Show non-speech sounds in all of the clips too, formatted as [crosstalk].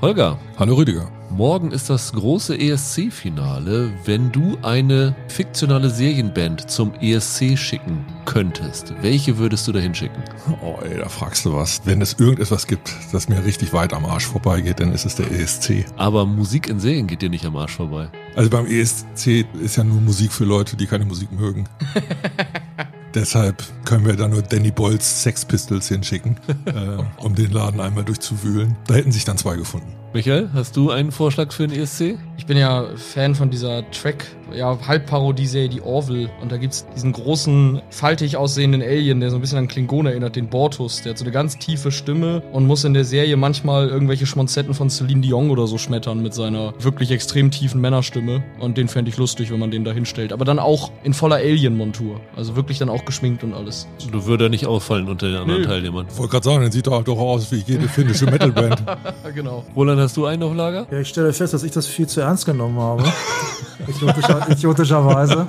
Holger. Hallo Rüdiger. Morgen ist das große ESC-Finale. Wenn du eine fiktionale Serienband zum ESC schicken könntest, welche würdest du dahin schicken? Oh ey, da fragst du was. Wenn es irgendetwas gibt, das mir richtig weit am Arsch vorbeigeht, dann ist es der ESC. Aber Musik in Serien geht dir nicht am Arsch vorbei. Also beim ESC ist ja nur Musik für Leute, die keine Musik mögen. [laughs] Deshalb können wir da nur Danny Boyles Sex Pistols hinschicken, [laughs] äh, um den Laden einmal durchzuwühlen. Da hätten sich dann zwei gefunden. Michael, hast du einen Vorschlag für den ESC? Ich bin ja Fan von dieser Track, ja, Halbparodie-Serie, die Orville. Und da gibt's diesen großen, faltig aussehenden Alien, der so ein bisschen an Klingon erinnert, den Bortus. Der hat so eine ganz tiefe Stimme und muss in der Serie manchmal irgendwelche Schmonzetten von Celine Dion oder so schmettern mit seiner wirklich extrem tiefen Männerstimme. Und den fände ich lustig, wenn man den da hinstellt. Aber dann auch in voller Alien-Montur. Also wirklich dann auch geschminkt und alles. Du würde nicht auffallen unter den anderen Teilnehmern. Ich wollte gerade sagen, dann sieht er doch aus wie jede finnische Metalband. [laughs] genau. Roland, hast du einen auf Lager? Ja, ich stelle fest, dass ich das viel zu ernst genommen habe. Idiotischer, idiotischerweise.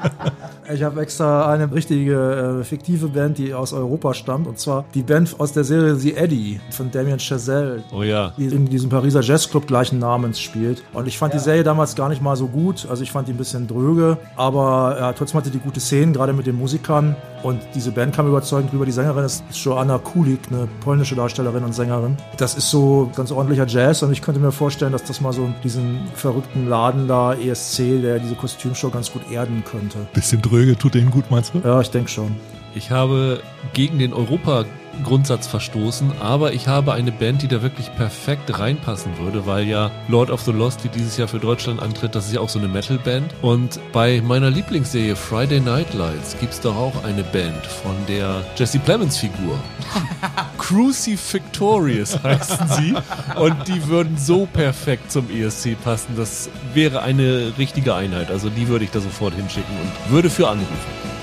Ich habe extra eine richtige äh, fiktive Band, die aus Europa stammt. Und zwar die Band aus der Serie The Eddie von Damien Chazelle. Oh ja. Die in diesem Pariser Jazzclub gleichen Namens spielt. Und ich fand die Serie damals gar nicht mal so gut. Also ich fand die ein bisschen dröge. Aber ja, trotzdem hatte die gute Szenen, gerade mit den Musikern. Und diese Band kam überzeugend rüber. Die Sängerin ist Joanna Kulik, eine polnische Darstellerin und Sängerin. Das ist so ganz ordentlicher Jazz. Und ich könnte mir vorstellen, dass das mal so diesen verrückten Laden da, ESC, der diese Kostümshow ganz gut erden könnte. Bisschen dröge tut denen gut, meinst du? Ja, ich denke schon. Ich habe gegen den Europa-Grundsatz verstoßen, aber ich habe eine Band, die da wirklich perfekt reinpassen würde, weil ja Lord of the Lost, die dieses Jahr für Deutschland antritt, das ist ja auch so eine Metal-Band. Und bei meiner Lieblingsserie Friday Night Lights gibt es doch auch eine Band von der Jesse Plemons-Figur. [laughs] Crucifixtorious heißen sie. Und die würden so perfekt zum ESC passen. Das wäre eine richtige Einheit. Also die würde ich da sofort hinschicken und würde für anrufen.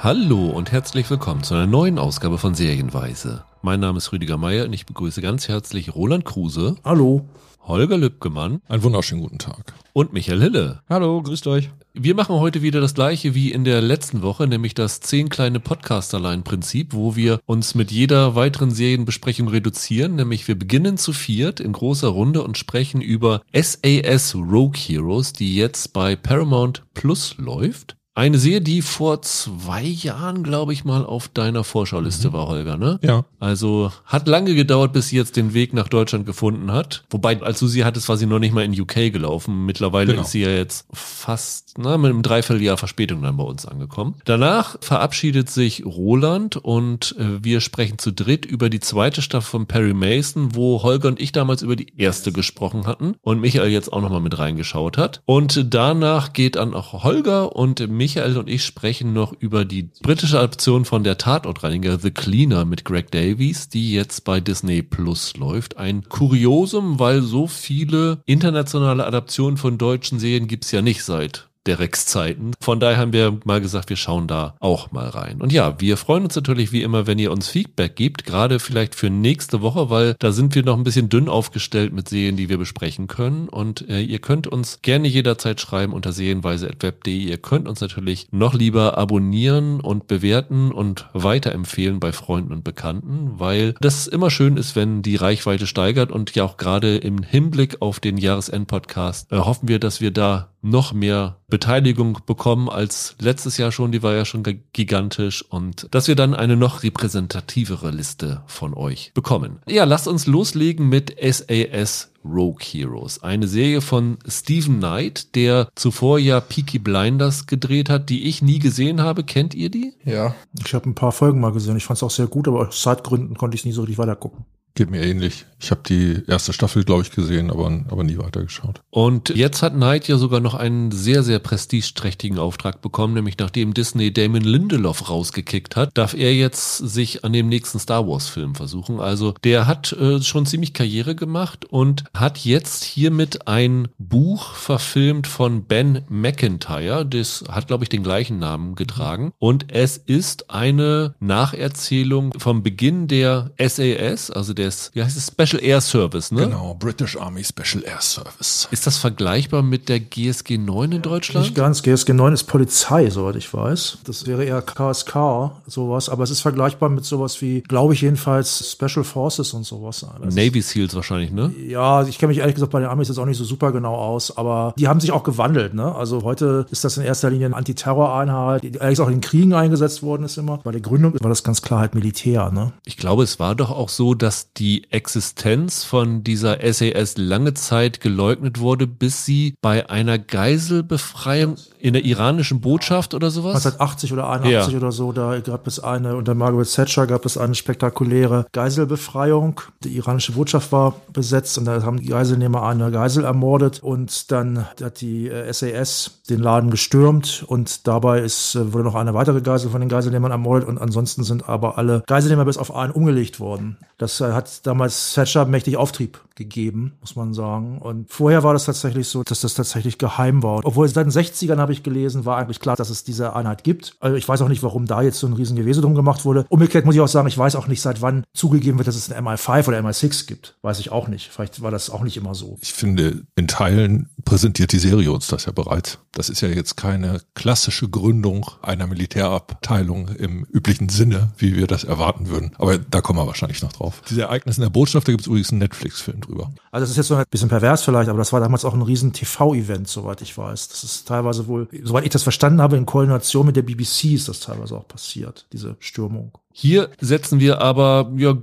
Hallo und herzlich willkommen zu einer neuen Ausgabe von Serienweise. Mein Name ist Rüdiger Meier und ich begrüße ganz herzlich Roland Kruse, Hallo. Holger Lübgemann Einen wunderschönen guten Tag. und Michael Hille. Hallo, grüßt euch. Wir machen heute wieder das gleiche wie in der letzten Woche, nämlich das 10 kleine Podcasterlein-Prinzip, wo wir uns mit jeder weiteren Serienbesprechung reduzieren, nämlich wir beginnen zu viert in großer Runde und sprechen über SAS Rogue Heroes, die jetzt bei Paramount Plus läuft. Eine Serie, die vor zwei Jahren, glaube ich, mal auf deiner Vorschauliste war, Holger, ne? Ja. Also hat lange gedauert, bis sie jetzt den Weg nach Deutschland gefunden hat. Wobei, als du sie hattest, war sie noch nicht mal in UK gelaufen. Mittlerweile Genau. ist sie ja jetzt fast na, mit einem Dreivierteljahr Verspätung dann bei uns angekommen. Danach verabschiedet sich Roland und äh, wir sprechen zu dritt über die zweite Staffel von Perry Mason, wo Holger und ich damals über die erste gesprochen hatten und Michael jetzt auch nochmal mit reingeschaut hat. Und danach geht dann auch Holger und Michael und ich sprechen noch über die britische Adaption von der Tatortreiniger The Cleaner mit Greg Davies, die jetzt bei Disney Plus läuft. Ein Kuriosum, weil so viele internationale Adaptionen von deutschen Serien gibt's ja nicht seit der Rex-Zeiten. Von daher haben wir mal gesagt, wir schauen da auch mal rein. Und ja, wir freuen uns natürlich wie immer, wenn ihr uns Feedback gebt, gerade vielleicht für nächste Woche, weil da sind wir noch ein bisschen dünn aufgestellt mit Serien, die wir besprechen können. Und äh, ihr könnt uns gerne jederzeit schreiben unter serienweise.web.de. Ihr könnt uns natürlich noch lieber abonnieren und bewerten und weiterempfehlen bei Freunden und Bekannten, weil das immer schön ist, wenn die Reichweite steigert und ja auch gerade im Hinblick auf den Jahresend-Podcast äh, hoffen wir, dass wir da noch mehr Beteiligung bekommen als letztes Jahr schon, die war ja schon gi- gigantisch und dass wir dann eine noch repräsentativere Liste von euch bekommen. Ja, lasst uns loslegen mit SAS Rogue Heroes, eine Serie von Stephen Knight, der zuvor ja Peaky Blinders gedreht hat, die ich nie gesehen habe. Kennt ihr die? Ja. Ich habe ein paar Folgen mal gesehen. Ich fand es auch sehr gut, aber aus Zeitgründen konnte ich es nie so richtig weitergucken. Geht mir ähnlich. Ich habe die erste Staffel, glaube ich, gesehen, aber, aber nie weitergeschaut. Und jetzt hat Knight ja sogar noch einen sehr, sehr prestigeträchtigen Auftrag bekommen, nämlich nachdem Disney Damon Lindelof rausgekickt hat, darf er jetzt sich an dem nächsten Star Wars Film versuchen. Also der hat äh, schon ziemlich Karriere gemacht und hat jetzt hiermit ein Buch verfilmt von Ben McIntyre. Das hat, glaube ich, den gleichen Namen getragen. Und es ist eine Nacherzählung vom Beginn der SAS, also der des, wie heißt es, Special Air Service, ne? Genau, British Army Special Air Service. Ist das vergleichbar mit der GSG 9 in Deutschland? Nicht ganz. GSG 9 ist Polizei, soweit ich weiß. Das wäre eher KSK, sowas. Aber es ist vergleichbar mit sowas wie, glaube ich jedenfalls, Special Forces und sowas. Das Navy Seals wahrscheinlich, ne? Ja, ich kenne mich ehrlich gesagt bei den Amis jetzt auch nicht so super genau aus, aber die haben sich auch gewandelt, ne? Also heute ist das in erster Linie eine Antiterror-Einheit, die allerdings auch in den Kriegen eingesetzt worden ist immer. Bei der Gründung war das ganz klar halt Militär, ne? Ich glaube, es war doch auch so, dass die Existenz von dieser SAS lange Zeit geleugnet wurde, bis sie bei einer Geiselbefreiung in der iranischen Botschaft oder sowas? 1980 oder 81 Ja. oder so, da gab es eine, unter Margaret Thatcher gab es eine spektakuläre Geiselbefreiung. Die iranische Botschaft war besetzt und da haben die Geiselnehmer eine Geisel ermordet und dann hat die äh, SAS den Laden gestürmt und dabei ist, äh, wurde noch eine weitere Geisel von den Geiselnehmern ermordet und ansonsten sind aber alle Geiselnehmer bis auf einen umgelegt worden. Das äh, hat damals Thatcher mächtig Auftrieb gegeben, muss man sagen. Und vorher war das tatsächlich so, dass das tatsächlich geheim war. Obwohl seit den 60ern habe ich gelesen, war eigentlich klar, dass es diese Einheit gibt. Also ich weiß auch nicht, warum da jetzt so ein riesen Gewese drum gemacht wurde. Umgekehrt muss ich auch sagen, ich weiß auch nicht, seit wann zugegeben wird, dass es ein MI5 oder MI6 gibt. Weiß ich auch nicht. Vielleicht war das auch nicht immer so. Ich finde, in Teilen präsentiert die Serie uns das ja bereits. Das ist ja jetzt keine klassische Gründung einer Militärabteilung im üblichen Sinne, wie wir das erwarten würden. Aber da kommen wir wahrscheinlich noch drauf. Diese Ereignisse in der Botschaft, da gibt es übrigens einen Netflix-Film drüber. Also das ist jetzt so ein bisschen pervers vielleicht, aber das war damals auch ein riesen TV-Event, soweit ich weiß. Das ist teilweise wohl, soweit ich das verstanden habe, in Koordination mit der BBC ist das teilweise auch passiert, diese Stürmung. Hier setzen wir aber ja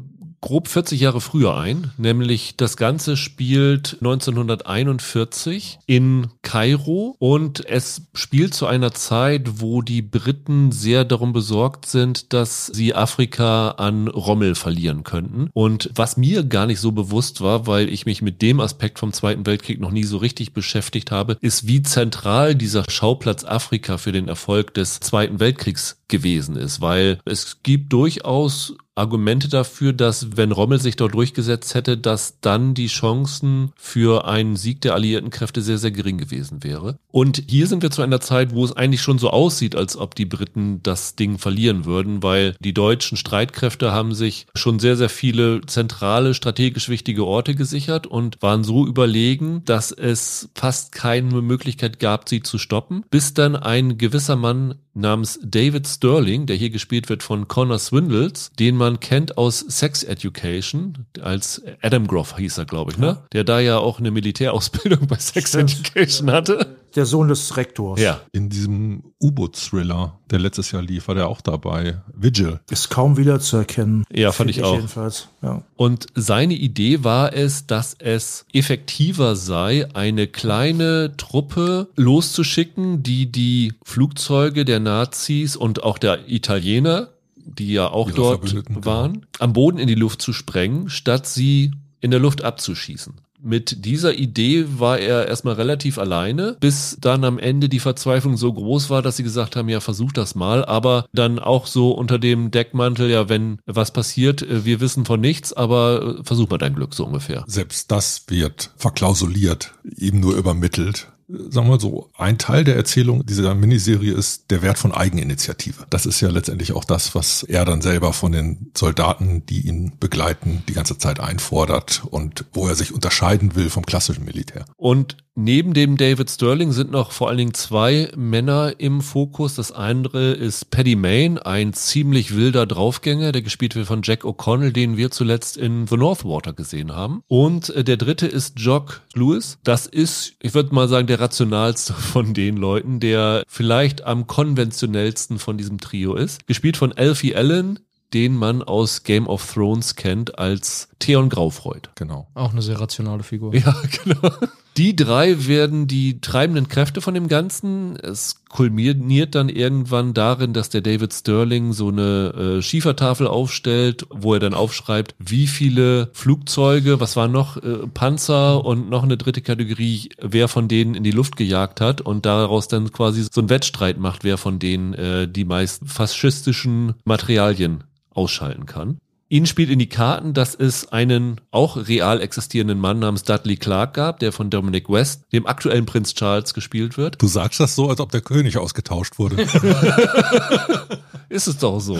grob 40 Jahre früher ein, nämlich das Ganze spielt 1941 in Kairo und es spielt zu einer Zeit, wo die Briten sehr darum besorgt sind, dass sie Afrika an Rommel verlieren könnten. Und was mir gar nicht so bewusst war, weil ich mich mit dem Aspekt vom Zweiten Weltkrieg noch nie so richtig beschäftigt habe, ist, wie zentral dieser Schauplatz Afrika für den Erfolg des Zweiten Weltkriegs gewesen ist, weil es gibt durchaus Argumente dafür, dass wenn Rommel sich dort durchgesetzt hätte, dass dann die Chancen für einen Sieg der alliierten Kräfte sehr, sehr gering gewesen wäre. Und hier sind wir zu einer Zeit, wo es eigentlich schon so aussieht, als ob die Briten das Ding verlieren würden, weil die deutschen Streitkräfte haben sich schon sehr, sehr viele zentrale, strategisch wichtige Orte gesichert und waren so überlegen, dass es fast keine Möglichkeit gab, sie zu stoppen, bis dann ein gewisser Mann namens David Sterling, der hier gespielt wird von Connor Swindles, den man kennt aus Sex Education, als Adam Groff hieß er, glaube ich, ne? Der da ja auch eine Militärausbildung bei Sex Stimmt. Education hatte. Der Sohn des Rektors. Ja. In diesem U-Boot-Thriller, der letztes Jahr lief, war der auch dabei. Vigil. Ist kaum wiederzuerkennen. Ja, fand Finde ich auch. Jedenfalls. Ja. Und seine Idee war es, dass es effektiver sei, eine kleine Truppe loszuschicken, die die Flugzeuge der Nazis und auch der Italiener, die ja auch Ihre dort Verbündeten, genau. waren, am Boden in die Luft zu sprengen, statt sie in der Luft abzuschießen. Mit dieser Idee war er erstmal relativ alleine, bis dann am Ende die Verzweiflung so groß war, dass sie gesagt haben, ja, versuch das mal, aber dann auch so unter dem Deckmantel, ja, wenn was passiert, äh, wir wissen von nichts, aber äh, versuch mal dein Glück so ungefähr. Selbst das wird verklausuliert, ihm nur übermittelt. Sagen wir mal so, ein Teil der Erzählung dieser Miniserie ist der Wert von Eigeninitiative. Das ist ja letztendlich auch das, was er dann selber von den Soldaten, die ihn begleiten, die ganze Zeit einfordert und wo er sich unterscheiden will vom klassischen Militär. Und neben dem David Sterling sind noch vor allen Dingen zwei Männer im Fokus. Das andere ist Paddy Mayne, ein ziemlich wilder Draufgänger, der gespielt wird von Jack O'Connell, den wir zuletzt in The Northwater gesehen haben. Und äh, der dritte ist Jock Lewis. Das ist, ich würde mal sagen, der rationalste [laughs] von den Leuten, der vielleicht am konventionellsten von diesem Trio ist. Gespielt von Alfie Allen, den man aus Game of Thrones kennt als Theon Graufreud. Genau. Auch eine sehr rationale Figur. Ja, [laughs] genau. Die drei werden die treibenden Kräfte von dem Ganzen. Es kulminiert dann irgendwann darin, dass der David Sterling so eine äh, Schiefertafel aufstellt, wo er dann aufschreibt, wie viele Flugzeuge, was war noch, äh, Panzer und noch eine dritte Kategorie, wer von denen in die Luft gejagt hat und daraus dann quasi so einen Wettstreit macht, wer von denen äh, die meist faschistischen Materialien ausschalten kann. Ihnen spielt in die Karten, dass es einen auch real existierenden Mann namens Dudley Clark gab, der von Dominic West, dem aktuellen Prinz Charles, gespielt wird. Du sagst das so, als ob der König ausgetauscht wurde. [laughs] Ist es doch so.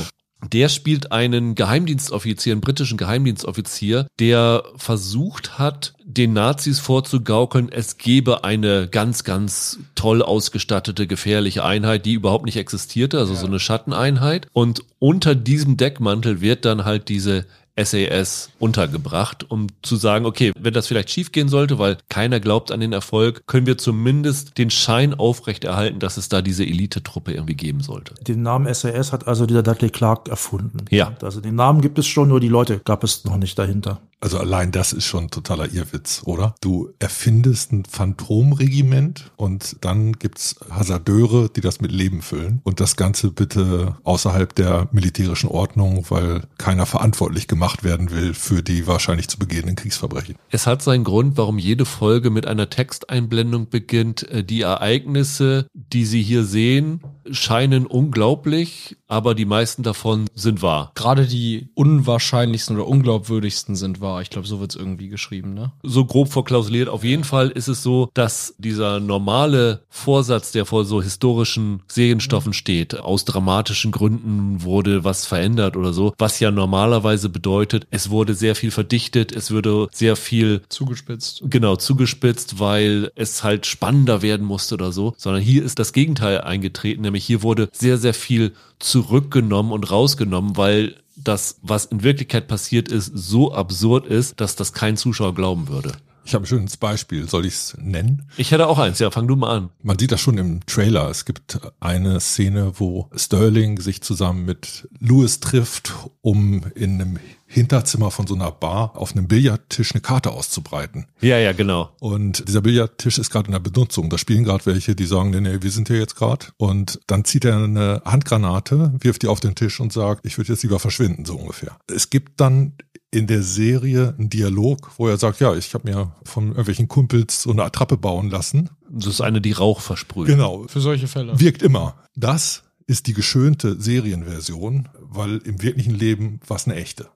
Der spielt einen Geheimdienstoffizier, einen britischen Geheimdienstoffizier, der versucht hat, den Nazis vorzugaukeln, es gebe eine ganz, ganz toll ausgestattete, gefährliche Einheit, die überhaupt nicht existierte, also ja. so eine Schatteneinheit. Und unter diesem Deckmantel wird dann halt diese SAS untergebracht, um zu sagen, okay, wenn das vielleicht schiefgehen sollte, weil keiner glaubt an den Erfolg, können wir zumindest den Schein aufrechterhalten, dass es da diese Elitetruppe irgendwie geben sollte. Den Namen SAS hat also dieser Dudley Clark erfunden. Ja. Also den Namen gibt es schon, nur die Leute gab es noch nicht dahinter. Also allein das ist schon totaler Irrwitz, oder? Du erfindest ein Phantomregiment und dann gibt's Hasardeure, die das mit Leben füllen und das Ganze bitte außerhalb der militärischen Ordnung, weil keiner verantwortlich gemacht werden will für die wahrscheinlich zu begehenden Kriegsverbrechen. Es hat seinen Grund, warum jede Folge mit einer Texteinblendung beginnt. Äh, die Ereignisse, die Sie hier sehen, scheinen unglaublich, aber die meisten davon sind wahr. Gerade die unwahrscheinlichsten oder unglaubwürdigsten sind wahr. Ich glaube, so wird es irgendwie geschrieben, ne? So grob verklausuliert. Auf jeden Fall ist es so, dass dieser normale Vorsatz, der vor so historischen Serienstoffen steht, aus dramatischen Gründen wurde was verändert oder so, was ja normalerweise bedeutet, es wurde sehr viel verdichtet, es würde sehr viel zugespitzt. Genau, zugespitzt, weil es halt spannender werden musste oder so, sondern hier ist das Gegenteil eingetreten, nämlich hier wurde sehr, sehr viel zurückgenommen und rausgenommen, weil das, was in Wirklichkeit passiert ist, so absurd ist, dass das kein Zuschauer glauben würde. Ich habe ein schönes Beispiel. Soll ich es nennen? Ich hätte auch eins. Ja, fang du mal an. Man sieht das schon im Trailer. Es gibt eine Szene, wo Sterling sich zusammen mit Lewis trifft, um in einem Hinterzimmer von so einer Bar auf einem Billardtisch eine Karte auszubreiten. Ja, ja, genau. Und dieser Billardtisch ist gerade in der Benutzung. Da spielen gerade welche, die sagen, nee, nee, wir sind hier jetzt gerade. Und dann zieht er eine Handgranate, wirft die auf den Tisch und sagt, ich würde jetzt lieber verschwinden, so ungefähr. Es gibt dann in der Serie einen Dialog, wo er sagt, ja, ich habe mir von irgendwelchen Kumpels so eine Attrappe bauen lassen. Das ist eine, die Rauch versprüht. Genau. Für solche Fälle. Wirkt immer. Das ist die geschönte Serienversion, weil im wirklichen Leben war es eine echte.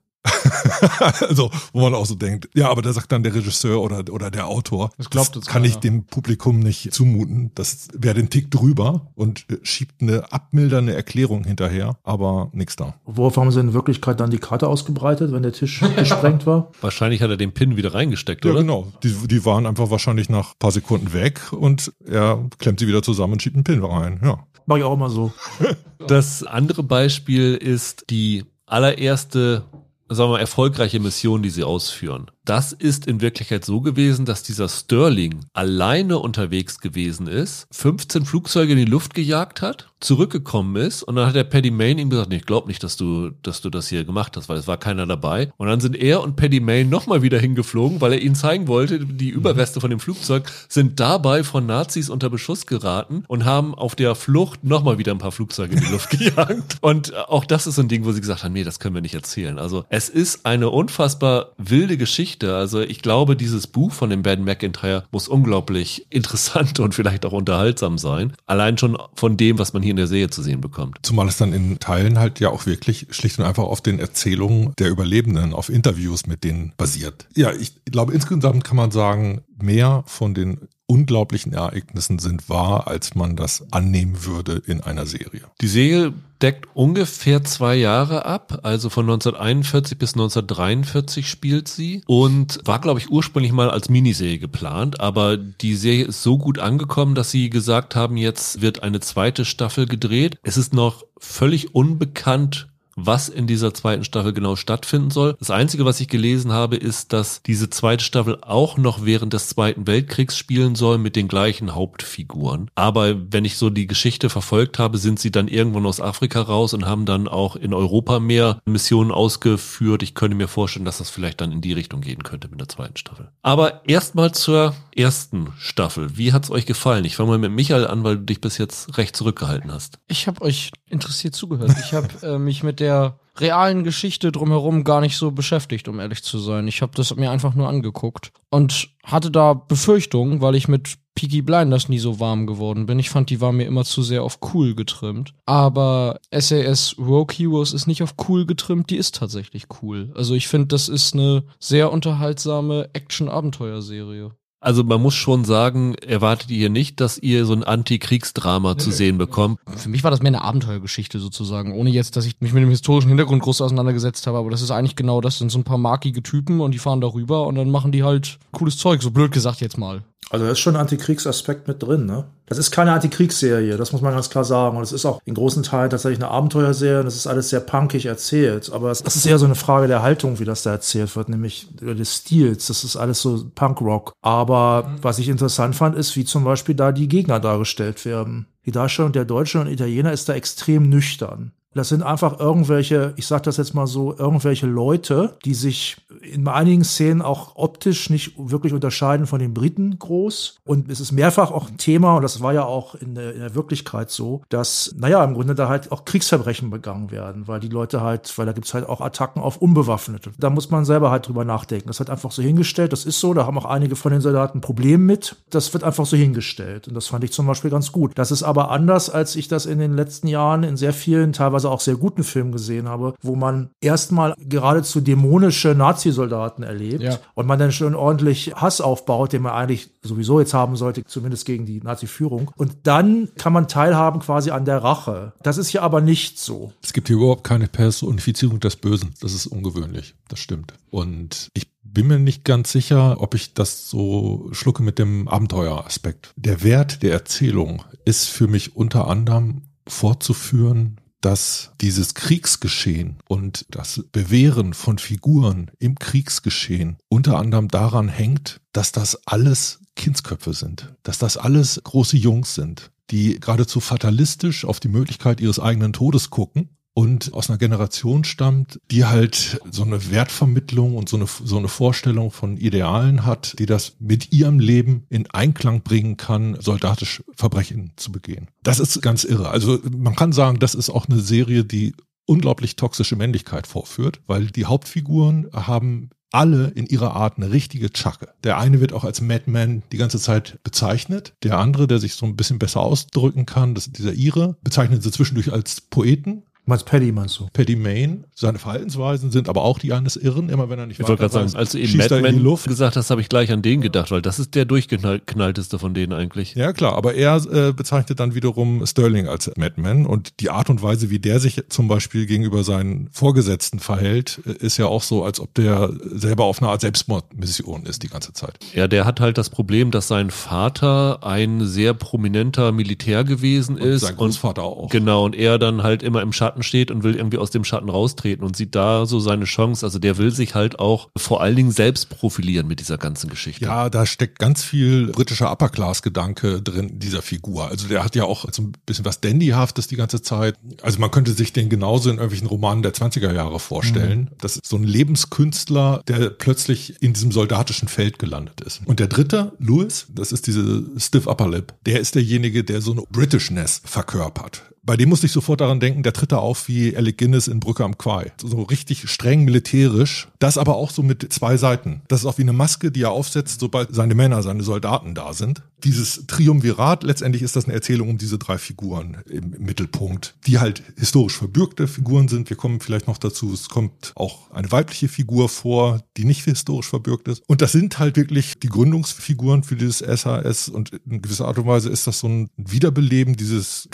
[laughs] also, wo man auch so denkt, ja, aber da sagt dann der Regisseur oder, oder der Autor, das, glaubt das kann ich dem Publikum nicht zumuten. Das wäre den Tick drüber und schiebt eine abmildernde Erklärung hinterher, aber nichts da. Worauf haben sie in Wirklichkeit dann die Karte ausgebreitet, wenn der Tisch [laughs] gesprengt war? Wahrscheinlich hat er den Pin wieder reingesteckt, ja, oder? genau. Die, die waren einfach wahrscheinlich nach paar Sekunden weg und er klemmt sie wieder zusammen und schiebt einen Pin rein, ja. Mach ich auch immer so. [laughs] Das andere Beispiel ist die allererste sagen wir mal, erfolgreiche Mission, die sie ausführen. Das ist in Wirklichkeit so gewesen, dass dieser Sterling alleine unterwegs gewesen ist, 15 Flugzeuge in die Luft gejagt hat, zurückgekommen ist und dann hat der Paddy Main ihm gesagt, nee, ich glaube nicht, dass du, dass du das hier gemacht hast, weil es war keiner dabei. Und dann sind er und Paddy Main nochmal wieder hingeflogen, weil er ihnen zeigen wollte, die Überreste von dem Flugzeug sind dabei von Nazis unter Beschuss geraten und haben auf der Flucht nochmal wieder ein paar Flugzeuge in die Luft [laughs] gejagt. Und auch das ist so ein Ding, wo sie gesagt haben, nee, das können wir nicht erzählen. Also es ist eine unfassbar wilde Geschichte. Also ich glaube, dieses Buch von dem Ben McIntyre muss unglaublich [laughs] interessant und vielleicht auch unterhaltsam sein. Allein schon von dem, was man hier in der Serie zu sehen bekommt. Zumal es dann in Teilen halt ja auch wirklich schlicht und einfach auf den Erzählungen der Überlebenden, auf Interviews mit denen basiert. Ja, ich glaube, insgesamt kann man sagen, mehr von den unglaublichen Ereignissen sind wahr, als man das annehmen würde in einer Serie. Die Serie deckt ungefähr zwei Jahre ab, also von 1941 bis 1943 spielt sie und war, glaube ich, ursprünglich mal als Miniserie geplant, aber die Serie ist so gut angekommen, dass sie gesagt haben, jetzt wird eine zweite Staffel gedreht. Es ist noch völlig unbekannt, was in dieser zweiten Staffel genau stattfinden soll. Das Einzige, was ich gelesen habe, ist, dass diese zweite Staffel auch noch während des Zweiten Weltkriegs spielen soll mit den gleichen Hauptfiguren. Aber wenn ich so die Geschichte verfolgt habe, sind sie dann irgendwann aus Afrika raus und haben dann auch in Europa mehr Missionen ausgeführt. Ich könnte mir vorstellen, dass das vielleicht dann in die Richtung gehen könnte mit der zweiten Staffel. Aber erstmal zur ersten Staffel. Wie hat's euch gefallen? Ich fange mal mit Michael an, weil du dich bis jetzt recht zurückgehalten hast. Ich habe euch interessiert zugehört. Ich habe äh, mich mit der realen Geschichte drumherum gar nicht so beschäftigt, um ehrlich zu sein. Ich habe das mir einfach nur angeguckt und hatte da Befürchtungen, weil ich mit Peaky Blinders nie so warm geworden bin. Ich fand, die war mir immer zu sehr auf cool getrimmt. Aber SAS Rogue Heroes ist nicht auf cool getrimmt, die ist tatsächlich cool. Also ich finde, das ist eine sehr unterhaltsame Action-Abenteuerserie. Also man muss schon sagen, erwartet ihr nicht, dass ihr so ein Antikriegsdrama zu sehen bekommt. Für mich war das mehr eine Abenteuergeschichte sozusagen, ohne jetzt, dass ich mich mit dem historischen Hintergrund groß auseinandergesetzt habe, aber das ist eigentlich genau das, das sind so ein paar markige Typen und die fahren darüber und dann machen die halt cooles Zeug, so blöd gesagt jetzt mal. Also da ist schon ein Antikriegsaspekt mit drin, ne? Das ist keine Antikriegsserie, das muss man ganz klar sagen. Und es ist auch in großen Teilen tatsächlich eine Abenteuerserie und es ist alles sehr punkig erzählt. Aber es ist eher so eine Frage der Haltung, wie das da erzählt wird, nämlich des Stils. Das ist alles so Punkrock. Aber was ich interessant fand, ist, wie zum Beispiel da die Gegner dargestellt werden. Die Darstellung der Deutschen und Italiener ist da extrem nüchtern. Das sind einfach irgendwelche, ich sag das jetzt mal so, irgendwelche Leute, die sich in einigen Szenen auch optisch nicht wirklich unterscheiden von den Briten groß. Und es ist mehrfach auch ein Thema, und das war ja auch in der, in der Wirklichkeit so, dass, naja, im Grunde da halt auch Kriegsverbrechen begangen werden, weil die Leute halt, weil da gibt's halt auch Attacken auf Unbewaffnete. Da muss man selber halt drüber nachdenken. Das wird einfach so hingestellt, das ist so, da haben auch einige von den Soldaten ein Problem mit. Das wird einfach so hingestellt. Und das fand ich zum Beispiel ganz gut. Das ist aber anders, als ich das in den letzten Jahren in sehr vielen, teilweise teilweise auch sehr guten Filmen gesehen habe, wo man erstmal geradezu dämonische Nazi-Soldaten erlebt Ja. und man dann schon ordentlich Hass aufbaut, den man eigentlich sowieso jetzt haben sollte, zumindest gegen die Nazi-Führung. Und dann kann man teilhaben quasi an der Rache. Das ist hier aber nicht so. Es gibt hier überhaupt keine Personifizierung des Bösen. Das ist ungewöhnlich. Das stimmt. Und ich bin mir nicht ganz sicher, ob ich das so schlucke mit dem Abenteueraspekt. Der Wert der Erzählung ist für mich unter anderem fortzuführen, dass dieses Kriegsgeschehen und das Bewähren von Figuren im Kriegsgeschehen unter anderem daran hängt, dass das alles Kindsköpfe sind, dass das alles große Jungs sind, die geradezu fatalistisch auf die Möglichkeit ihres eigenen Todes gucken und aus einer Generation stammt, die halt so eine Wertvermittlung und so eine, so eine Vorstellung von Idealen hat, die das mit ihrem Leben in Einklang bringen kann, soldatisch Verbrechen zu begehen. Das ist ganz irre. Also man kann sagen, das ist auch eine Serie, die unglaublich toxische Männlichkeit vorführt, weil die Hauptfiguren haben alle in ihrer Art eine richtige Tschacke. Der eine wird auch als Madman die ganze Zeit bezeichnet. Der andere, der sich so ein bisschen besser ausdrücken kann, das ist dieser Ire, bezeichnet sie zwischendurch als Poeten. Meinst Paddy, meinst du? Paddy Main. Seine Verhaltensweisen sind aber auch die eines Irren, immer wenn er nicht Ich wollte gerade sagen, weiß, als du eben Madman Luft. gesagt hast, habe ich gleich an den gedacht, weil das ist der durchgeknallteste von denen eigentlich. Ja, klar, aber er äh, bezeichnet dann wiederum Sterling als Madman und die Art und Weise, wie der sich zum Beispiel gegenüber seinen Vorgesetzten verhält, äh, ist ja auch so, als ob der selber auf einer Art Selbstmordmission ist die ganze Zeit. Ja, der hat halt das Problem, dass sein Vater ein sehr prominenter Militär gewesen Und ist sein Großvater auch. Genau, und er dann halt immer im Schatten steht und will irgendwie aus dem Schatten raustreten und sieht da so seine Chance. Also der will sich halt auch vor allen Dingen selbst profilieren mit dieser ganzen Geschichte. Ja, da steckt ganz viel britischer Upper-Class-Gedanke drin in dieser Figur. Also der hat ja auch so ein bisschen was Dandyhaftes die ganze Zeit. Also man könnte sich den genauso in irgendwelchen Romanen der 20er Jahre vorstellen. Das ist so ein Lebenskünstler, der plötzlich in diesem soldatischen Feld gelandet ist. Und der dritte, Lewis, das ist diese Stiff Upper Lip, der ist derjenige, der so eine Britishness verkörpert. Bei dem musste ich sofort daran denken, der tritt da auf wie Alec Guinness in Brücke am Quai. So richtig streng militärisch, das aber auch so mit zwei Seiten. Das ist auch wie eine Maske, die er aufsetzt, sobald seine Männer, seine Soldaten da sind. Dieses Triumvirat, letztendlich ist das eine Erzählung um diese drei Figuren im Mittelpunkt, die halt historisch verbürgte Figuren sind. Wir kommen vielleicht noch dazu, es kommt auch eine weibliche Figur vor, die nicht historisch verbürgt ist. Und das sind halt wirklich die Gründungsfiguren für dieses SAS und in gewisser Art und Weise ist das so ein Wiederbeleben dieses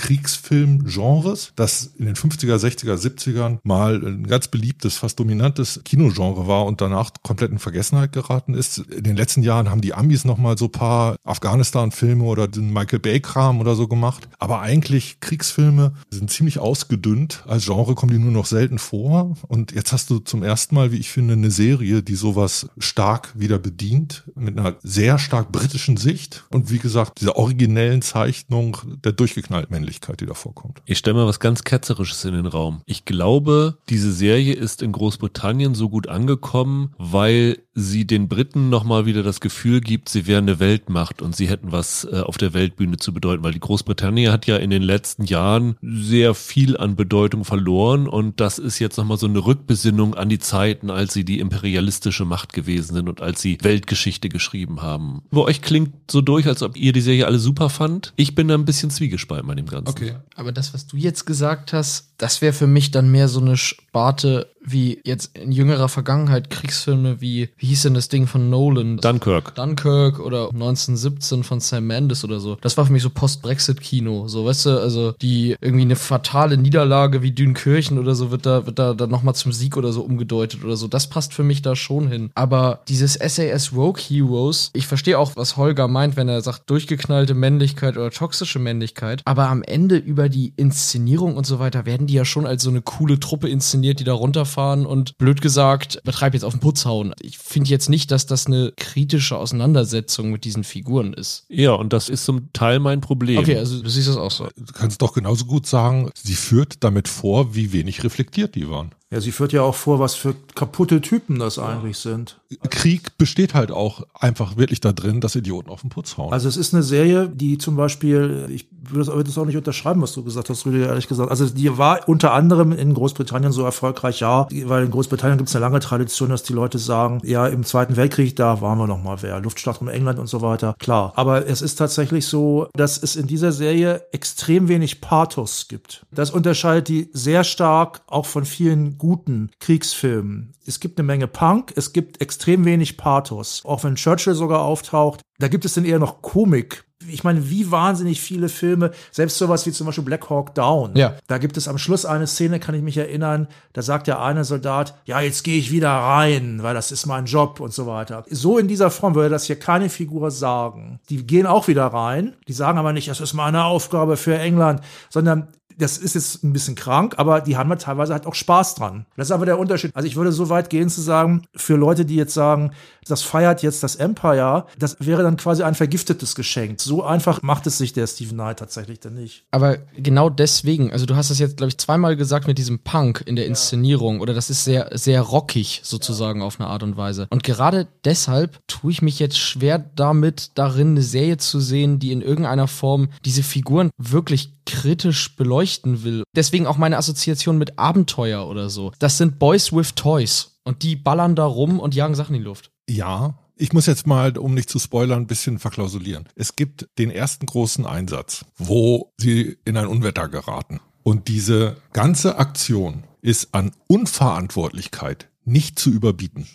Kriegsfilm-Genres, das in den 50er, 60er, 70ern mal ein ganz beliebtes, fast dominantes Kinogenre war und danach komplett in Vergessenheit geraten ist. In den letzten Jahren haben die Amis noch mal so paar Afghanistan-Filme oder den Michael Bay-Kram oder so gemacht. Aber eigentlich Kriegsfilme sind ziemlich ausgedünnt. Als Genre kommen die nur noch selten vor. Und jetzt hast du zum ersten Mal, wie ich finde, eine Serie, die sowas stark wieder bedient, mit einer sehr stark britischen Sicht. Und wie gesagt, dieser originellen Zeichnung der durchgeknallten Männlichkeit, die da vorkommt. Ich stelle mal was ganz Ketzerisches in den Raum. Ich glaube, diese Serie ist in Großbritannien so gut angekommen, weil sie den Briten nochmal wieder das Gefühl gibt, sie wären eine Weltmacht und sie hätten was äh, auf der Weltbühne zu bedeuten, weil die Großbritannien hat ja in den letzten Jahren sehr viel an Bedeutung verloren und das ist jetzt nochmal so eine Rückbesinnung an die Zeiten, als sie die imperialistische Macht gewesen sind und als sie Weltgeschichte geschrieben haben. Bei euch klingt so durch, als ob ihr die Serie alle super fand. Ich bin da ein bisschen zwiegespalten bei dem Ganzen. Aber das, was du jetzt gesagt hast, das wäre für mich dann mehr so eine Sparte wie jetzt in jüngerer Vergangenheit Kriegsfilme wie, wie hieß denn das Ding von Nolan? Dunkirk. Dunkirk oder 1917 von Sam Mendes oder so. Das war für mich so Post-Brexit-Kino. So, weißt du, also die irgendwie eine fatale Niederlage wie Dünkirchen oder so wird da, wird da dann nochmal zum Sieg oder so umgedeutet oder so. Das passt für mich da schon hin. Aber dieses SAS Rogue Heroes, ich verstehe auch, was Holger meint, wenn er sagt, durchgeknallte Männlichkeit oder toxische Männlichkeit. Aber am Ende über die Inszenierung und so weiter werden die ja schon als so eine coole Truppe inszeniert, die da runterfahren und blöd gesagt, betreibt jetzt auf den Putz hauen. Ich finde jetzt nicht, dass das eine kritische Auseinandersetzung mit diesen Figuren ist. Ja, und das ist zum Teil mein Problem. Okay, also du siehst das auch so. Du kannst doch genauso gut sagen, sie führt damit vor, wie wenig reflektiert die waren. Ja, sie führt ja auch vor, was für kaputte Typen das eigentlich sind. Krieg besteht halt auch einfach wirklich da drin, dass Idioten auf den Putz hauen. Also es ist eine Serie, die zum Beispiel, ich würde das auch nicht unterschreiben, was du gesagt hast, Rüdiger, ehrlich gesagt. Also die war unter anderem in Großbritannien so erfolgreich, ja, weil in Großbritannien gibt es eine lange Tradition, dass die Leute sagen, ja, im Zweiten Weltkrieg, da waren wir noch mal wer, Luftschlacht um England und so weiter, klar. Aber es ist tatsächlich so, dass es in dieser Serie extrem wenig Pathos gibt. Das unterscheidet die sehr stark auch von vielen guten Kriegsfilmen. Es gibt eine Menge Punk, es gibt extrem wenig Pathos. Auch wenn Churchill sogar auftaucht, da gibt es dann eher noch Komik. Ich meine, wie wahnsinnig viele Filme, selbst sowas wie zum Beispiel Black Hawk Down. Ja. Da gibt es am Schluss eine Szene, kann ich mich erinnern, da sagt der eine Soldat, ja, jetzt gehe ich wieder rein, weil das ist mein Job und so weiter. So in dieser Form würde das hier keine Figur sagen. Die gehen auch wieder rein, die sagen aber nicht, das ist meine Aufgabe für England, sondern das ist jetzt ein bisschen krank, aber die haben halt teilweise halt auch Spaß dran. Das ist aber der Unterschied. Also ich würde so weit gehen zu sagen, für Leute, die jetzt sagen, das feiert jetzt das Empire, das wäre dann quasi ein vergiftetes Geschenk. So einfach macht es sich der Stephen Knight tatsächlich dann nicht. Aber genau deswegen, also du hast das jetzt, glaube ich, zweimal gesagt mit diesem Punk in der Inszenierung oder das ist sehr, sehr rockig sozusagen auf eine Art und Weise. Und gerade deshalb tue ich mich jetzt schwer damit, darin eine Serie zu sehen, die in irgendeiner Form diese Figuren wirklich kritisch beleuchten will. Deswegen auch meine Assoziation mit Abenteuer oder so. Das sind Boys with Toys. Und die ballern da rum und jagen Sachen in die Luft. Ja, ich muss jetzt mal, um nicht zu spoilern, ein bisschen verklausulieren. Es gibt den ersten großen Einsatz, wo sie in ein Unwetter geraten. Und diese ganze Aktion ist an Unverantwortlichkeit nicht zu überbieten.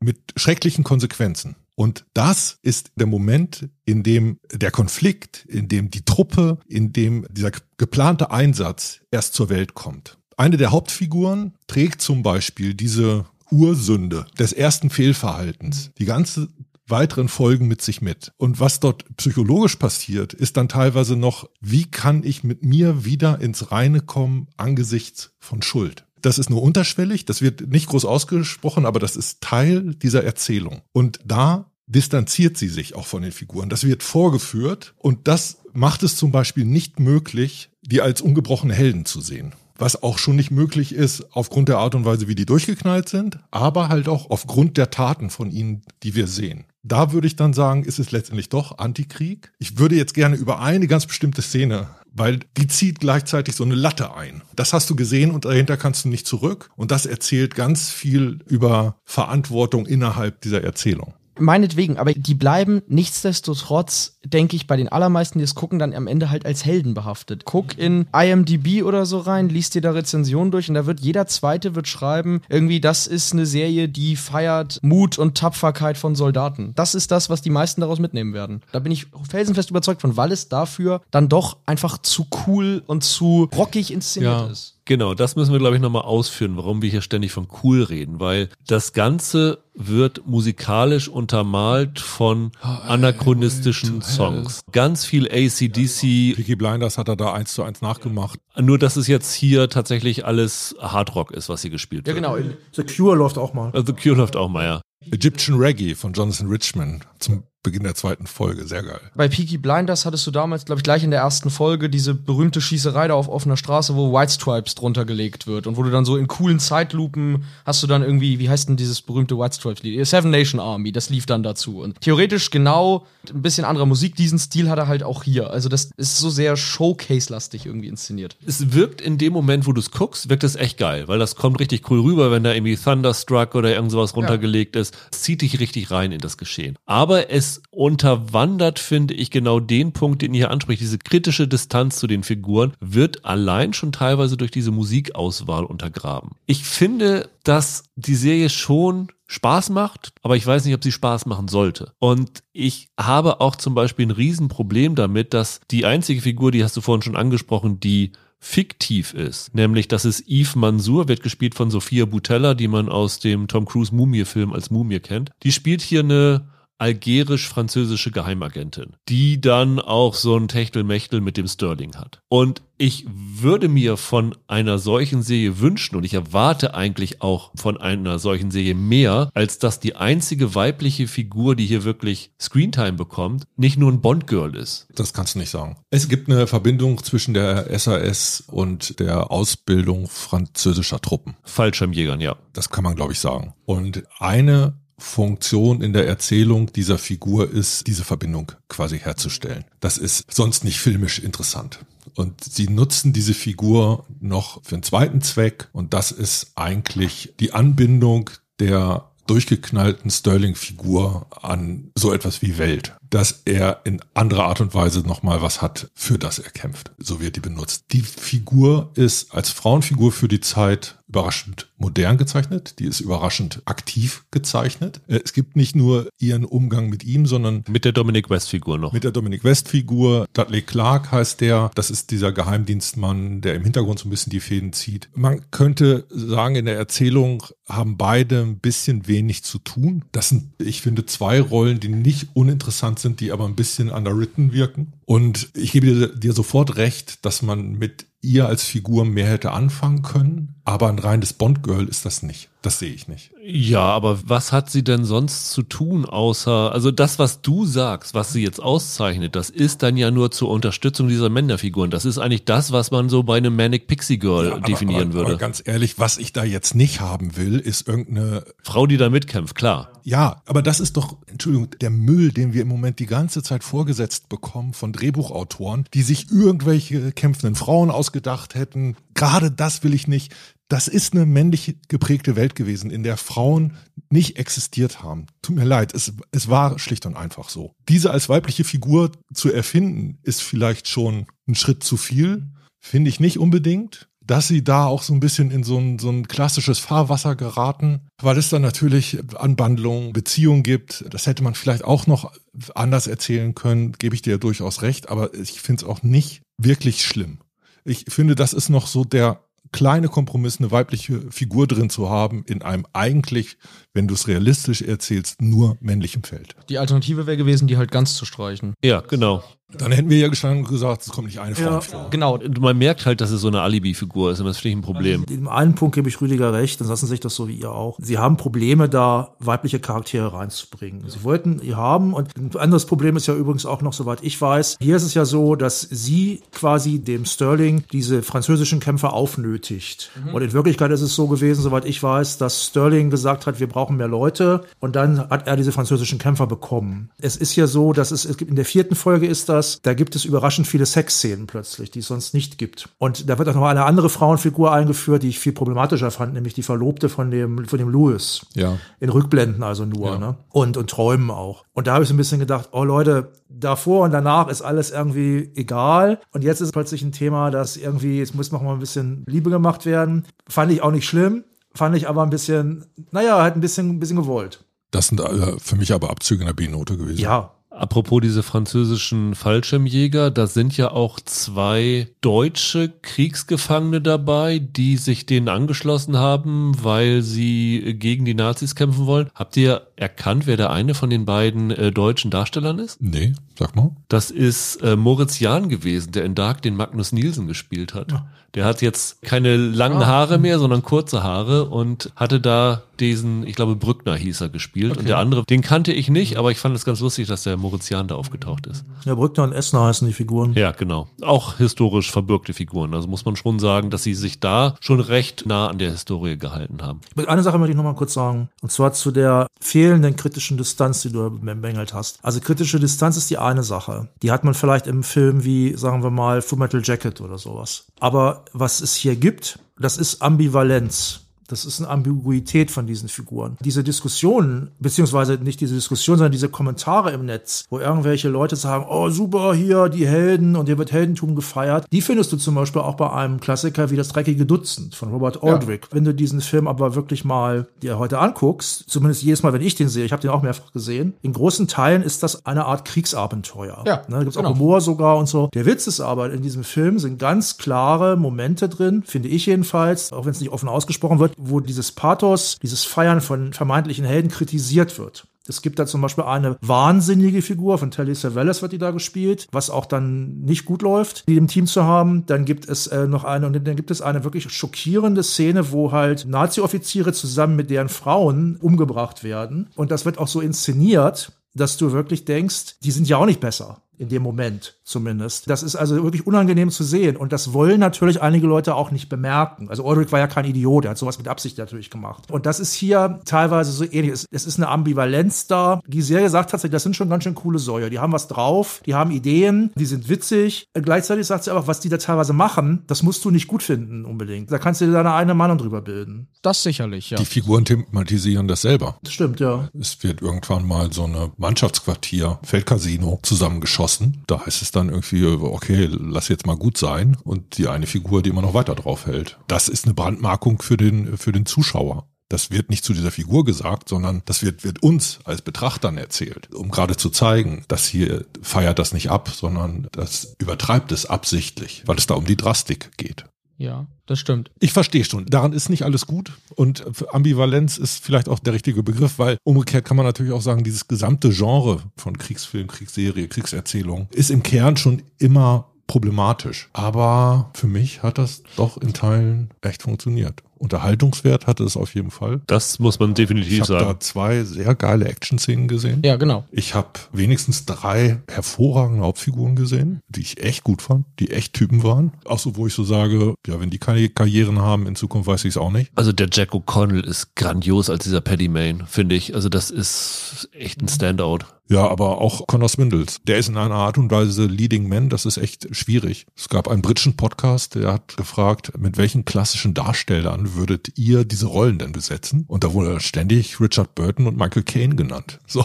Mit schrecklichen Konsequenzen. Und das ist der Moment, in dem der Konflikt, in dem die Truppe, in dem dieser geplante Einsatz erst zur Welt kommt. Eine der Hauptfiguren trägt zum Beispiel diese Ursünde des ersten Fehlverhaltens, die ganze weiteren Folgen mit sich mit. Und was dort psychologisch passiert, ist dann teilweise noch, wie kann ich mit mir wieder ins Reine kommen angesichts von Schuld? Das ist nur unterschwellig, das wird nicht groß ausgesprochen, aber das ist Teil dieser Erzählung. Und da distanziert sie sich auch von den Figuren. Das wird vorgeführt und das macht es zum Beispiel nicht möglich, die als ungebrochene Helden zu sehen. Was auch schon nicht möglich ist aufgrund der Art und Weise, wie die durchgeknallt sind, aber halt auch aufgrund der Taten von ihnen, die wir sehen. Da würde ich dann sagen, ist es letztendlich doch Antikrieg. Ich würde jetzt gerne über eine ganz bestimmte Szene weil die zieht gleichzeitig so eine Latte ein. Das hast du gesehen und dahinter kannst du nicht zurück. Und das erzählt ganz viel über Verantwortung innerhalb dieser Erzählung. Meinetwegen, aber die bleiben nichtsdestotrotz, denke ich, bei den allermeisten, die es gucken, dann am Ende halt als Helden behaftet. Guck in IMDb oder so rein, liest dir da Rezensionen durch und da wird jeder Zweite wird schreiben, irgendwie, das ist eine Serie, die feiert Mut und Tapferkeit von Soldaten. Das ist das, was die meisten daraus mitnehmen werden. Da bin ich felsenfest überzeugt von, weil es dafür dann doch einfach zu cool und zu rockig inszeniert Ja. ist. Genau, das müssen wir, glaube ich, nochmal ausführen, warum wir hier ständig von cool reden, weil das Ganze wird musikalisch untermalt von anachronistischen Songs. Ganz viel ACDC, Peaky Blinders hat er da eins zu eins nachgemacht. nur dass es jetzt hier tatsächlich alles Hardrock ist, was hier gespielt Ja, wird. genau. The Cure läuft auch mal. Also Cure läuft auch mal, ja. Egyptian Reggae von Jonathan Richman zum Beginn der zweiten Folge. Sehr geil. Bei Peaky Blinders hattest du damals, glaube ich, gleich in der ersten Folge diese berühmte Schießerei da auf offener Straße, wo White Stripes drunter gelegt wird und wo du dann so in coolen Zeitlupen hast du dann irgendwie, wie heißt denn dieses berühmte White Stripes Lied? Seven Nation Army, das lief dann dazu. Und theoretisch genau ein bisschen anderer Musik, diesen Stil hat er halt auch hier. Also das ist so sehr Showcase-lastig irgendwie inszeniert. Es wirkt in dem Moment, wo du es guckst, wirkt es echt geil, weil das kommt richtig cool rüber, wenn da irgendwie Thunderstruck oder irgend sowas runtergelegt ist. Es zieht dich richtig rein in das Geschehen. Aber es unterwandert, finde ich, genau den Punkt, den ihr hier anspricht. Diese kritische Distanz zu den Figuren wird allein schon teilweise durch diese Musikauswahl untergraben. Ich finde, dass die Serie schon Spaß macht, aber ich weiß nicht, ob sie Spaß machen sollte. Und ich habe auch zum Beispiel ein Riesenproblem damit, dass die einzige Figur, die hast du vorhin schon angesprochen, die fiktiv ist. Nämlich, dass es Yves Mansour, wird gespielt von Sophia Butella, die man aus dem Tom Cruise Mumie-Film als Mumie kennt. Die spielt hier eine algerisch-französische Geheimagentin, die dann auch so ein Techtelmechtel mit dem Sterling hat. Und ich würde mir von einer solchen Serie wünschen und ich erwarte eigentlich auch von einer solchen Serie mehr, als dass die einzige weibliche Figur, die hier wirklich Screentime bekommt, nicht nur ein Bond-Girl ist. Das kannst du nicht sagen. Es gibt eine Verbindung zwischen der SAS und der Ausbildung französischer Truppen. Fallschirmjägern, ja. Das kann man, glaube ich, sagen. Und eine Funktion in der Erzählung dieser Figur ist, diese Verbindung quasi herzustellen. Das ist sonst nicht filmisch interessant. Und sie nutzen diese Figur noch für einen zweiten Zweck und das ist eigentlich die Anbindung der durchgeknallten Sterling-Figur an so etwas wie Welt, dass er in anderer Art und Weise nochmal was hat, für das er kämpft. So wird die benutzt. Die Figur ist als Frauenfigur für die Zeit überraschend modern gezeichnet, die ist überraschend aktiv gezeichnet. Äh, es gibt nicht nur ihren Umgang mit ihm, sondern mit der Dominic West Figur noch. Mit der Dominic West Figur. Dudley Clark heißt der. Das ist dieser Geheimdienstmann, der im Hintergrund so ein bisschen die Fäden zieht. Man könnte sagen, in der Erzählung haben beide ein bisschen wenig zu tun. Das sind, ich finde, zwei Rollen, die nicht uninteressant sind, die aber ein bisschen underwritten wirken. Und ich gebe dir, dir sofort recht, dass man mit ihr als Figur mehr hätte anfangen können, aber ein reines Bond-Girl ist das nicht. Das sehe ich nicht. Ja, aber was hat sie denn sonst zu tun, außer, also das, was du sagst, was sie jetzt auszeichnet, das ist dann ja nur zur Unterstützung dieser Männerfiguren. Das ist eigentlich das, was man so bei einem Manic Pixie Girl ja, definieren aber, würde. Aber ganz ehrlich, was ich da jetzt nicht haben will, ist irgendeine Frau, die da mitkämpft, klar. Ja, aber das ist doch, Entschuldigung, der Müll, den wir im Moment die ganze Zeit vorgesetzt bekommen von Drehbuchautoren, die sich irgendwelche kämpfenden Frauen ausgedacht hätten. Gerade das will ich nicht das ist eine männlich geprägte Welt gewesen, in der Frauen nicht existiert haben. Tut mir leid, es, es war schlicht und einfach so. Diese als weibliche Figur zu erfinden, ist vielleicht schon ein Schritt zu viel, finde ich nicht unbedingt. Dass sie da auch so ein bisschen in so ein, so ein klassisches Fahrwasser geraten, weil es dann natürlich Anbandlungen, Beziehungen gibt. Das hätte man vielleicht auch noch anders erzählen können, gebe ich dir durchaus recht, aber ich finde es auch nicht wirklich schlimm. Ich finde, das ist noch so der kleine Kompromiss, eine weibliche Figur drin zu haben in einem eigentlich, wenn du es realistisch erzählst, nur männlichem Feld. Die Alternative wäre gewesen, die halt ganz zu streichen. Ja, genau. Dann hätten wir ja gestanden und gesagt, es kommt nicht eine Frau ja, vor. Genau, man merkt halt, dass es so eine Alibi-Figur ist und das finde ich ein Problem. In einem Punkt gebe ich Rüdiger recht, dann lassen sich das so wie ihr auch. Sie haben Probleme, da weibliche Charaktere reinzubringen. Sie wollten ihr haben und ein anderes Problem ist ja übrigens auch noch, soweit ich weiß, hier ist es ja so, dass sie quasi dem Sterling diese französischen Kämpfer aufnötigt. Mhm. Und in Wirklichkeit ist es so gewesen, soweit ich weiß, dass Sterling gesagt hat, wir brauchen mehr Leute und dann hat er diese französischen Kämpfer bekommen. Es ist ja so, dass es, es gibt in der vierten Folge ist da das, da gibt es überraschend viele Sexszenen plötzlich, die es sonst nicht gibt. Und da wird auch noch eine andere Frauenfigur eingeführt, die ich viel problematischer fand, nämlich die Verlobte von dem, von dem Louis. Ja. In Rückblenden also nur, ja. ne? Und, und Träumen auch. Und da habe ich so ein bisschen gedacht, oh Leute, davor und danach ist alles irgendwie egal. Und jetzt ist plötzlich ein Thema, das irgendwie, es muss noch mal ein bisschen Liebe gemacht werden. Fand ich auch nicht schlimm. Fand ich aber ein bisschen, naja, halt ein bisschen, ein bisschen gewollt. Das sind für mich aber Abzüge in der B-Note gewesen. Ja, Apropos diese französischen Fallschirmjäger, da sind ja auch zwei deutsche Kriegsgefangene dabei, die sich denen angeschlossen haben, weil sie gegen die Nazis kämpfen wollen. Habt ihr erkannt, wer der eine von den beiden äh, deutschen Darstellern ist? Nee, sag mal. Das ist äh, Moritz Jahn gewesen, der in Dark den Magnus Nielsen gespielt hat. Ja. Der hat jetzt keine langen ah. Haare mehr, sondern kurze Haare und hatte da diesen, ich glaube, Brückner hieß er gespielt. Okay. Und der andere, den kannte ich nicht, aber ich fand es ganz lustig, dass der Moritz Da aufgetaucht ist. Ja, Brückner und Essner heißen die Figuren. Ja, genau. Auch historisch verbürgte Figuren. Also muss man schon sagen, dass sie sich da schon recht nah an der Historie gehalten haben. Eine Sache möchte ich nochmal kurz sagen. Und zwar zu der fehlenden kritischen Distanz, die du bemängelt hast. Also kritische Distanz ist die eine Sache. Die hat man vielleicht im Film wie, sagen wir mal, Full Metal Jacket oder sowas. Aber was es hier gibt, das ist Ambivalenz Das ist eine Ambiguität von diesen Figuren. Diese Diskussionen, beziehungsweise nicht diese Diskussion, sondern diese Kommentare im Netz, wo irgendwelche Leute sagen, oh super, hier die Helden und hier wird Heldentum gefeiert, die findest du zum Beispiel auch bei einem Klassiker wie das dreckige Dutzend von Robert Aldrich. Ja. Wenn du diesen Film aber wirklich mal dir heute anguckst, zumindest jedes Mal, wenn ich den sehe, ich habe den auch mehrfach gesehen, in großen Teilen ist das eine Art Kriegsabenteuer. Ja, ne, da gibt's genau. auch Humor sogar und so. Der Witz ist aber, in diesem Film sind ganz klare Momente drin, finde ich jedenfalls, auch wenn es nicht offen ausgesprochen wird, wo dieses Pathos, dieses Feiern von vermeintlichen Helden kritisiert wird. Es gibt da zum Beispiel eine wahnsinnige Figur von Telly Savalas wird die da gespielt, was auch dann nicht gut läuft, die im Team zu haben. Dann gibt es äh, noch eine und dann gibt es eine wirklich schockierende Szene, wo halt Nazi-Offiziere zusammen mit deren Frauen umgebracht werden. Und das wird auch so inszeniert, dass du wirklich denkst, die sind ja auch nicht besser in dem Moment zumindest. Das ist also wirklich unangenehm zu sehen und das wollen natürlich einige Leute auch nicht bemerken. Also Ulrich war ja kein Idiot, er hat sowas mit Absicht natürlich gemacht. Und das ist hier teilweise so ähnlich. Es, es ist eine Ambivalenz da. Die Serie sagt tatsächlich, das sind schon ganz schön coole Säue. Die haben was drauf, die haben Ideen, die sind witzig. Gleichzeitig sagt sie aber, was die da teilweise machen, das musst du nicht gut finden unbedingt. Da kannst du dir deine eigene Meinung drüber bilden. Das sicherlich, ja. Die Figuren thematisieren das selber. Das stimmt, ja. Es wird irgendwann mal so eine Mannschaftsquartier, Feldcasino zusammengeschossen geschossen. Da heißt es dann irgendwie, okay, lass jetzt mal gut sein. Und die eine Figur, die immer noch weiter drauf hält. Das ist eine Brandmarkung für den, für den Zuschauer. Das wird nicht zu dieser Figur gesagt, sondern das wird, wird uns als Betrachtern erzählt, um gerade zu zeigen, dass hier feiert das nicht ab, sondern das übertreibt es absichtlich, weil es da um die Drastik geht. Ja, das stimmt. Ich verstehe schon. Daran ist nicht alles gut. Und Ambivalenz ist vielleicht auch der richtige Begriff, weil umgekehrt kann man natürlich auch sagen, dieses gesamte Genre von Kriegsfilm, Kriegsserie, Kriegserzählung ist im Kern schon immer problematisch. Aber für mich hat das doch in Teilen echt funktioniert. Unterhaltungswert hatte es auf jeden Fall. Das muss man definitiv ich sagen. Ich habe da zwei sehr geile Action-Szenen gesehen. Ja, genau. Ich habe wenigstens drei hervorragende Hauptfiguren gesehen, die ich echt gut fand, die echt Typen waren. Auch so, wo ich so sage, ja, wenn die keine Karrieren haben in Zukunft, weiß ich es auch nicht. Also der Jack O'Connell ist grandios als dieser Paddy Main, finde ich. Also das ist echt ein Standout. Ja, aber auch Connor Swindles. Der ist in einer Art und Weise Leading Man. Das ist echt schwierig. Es gab einen britischen Podcast, der hat gefragt, mit welchen klassischen Darstellern würdet ihr diese Rollen denn besetzen? Und da wurde ständig Richard Burton und Michael Caine genannt. [laughs] So.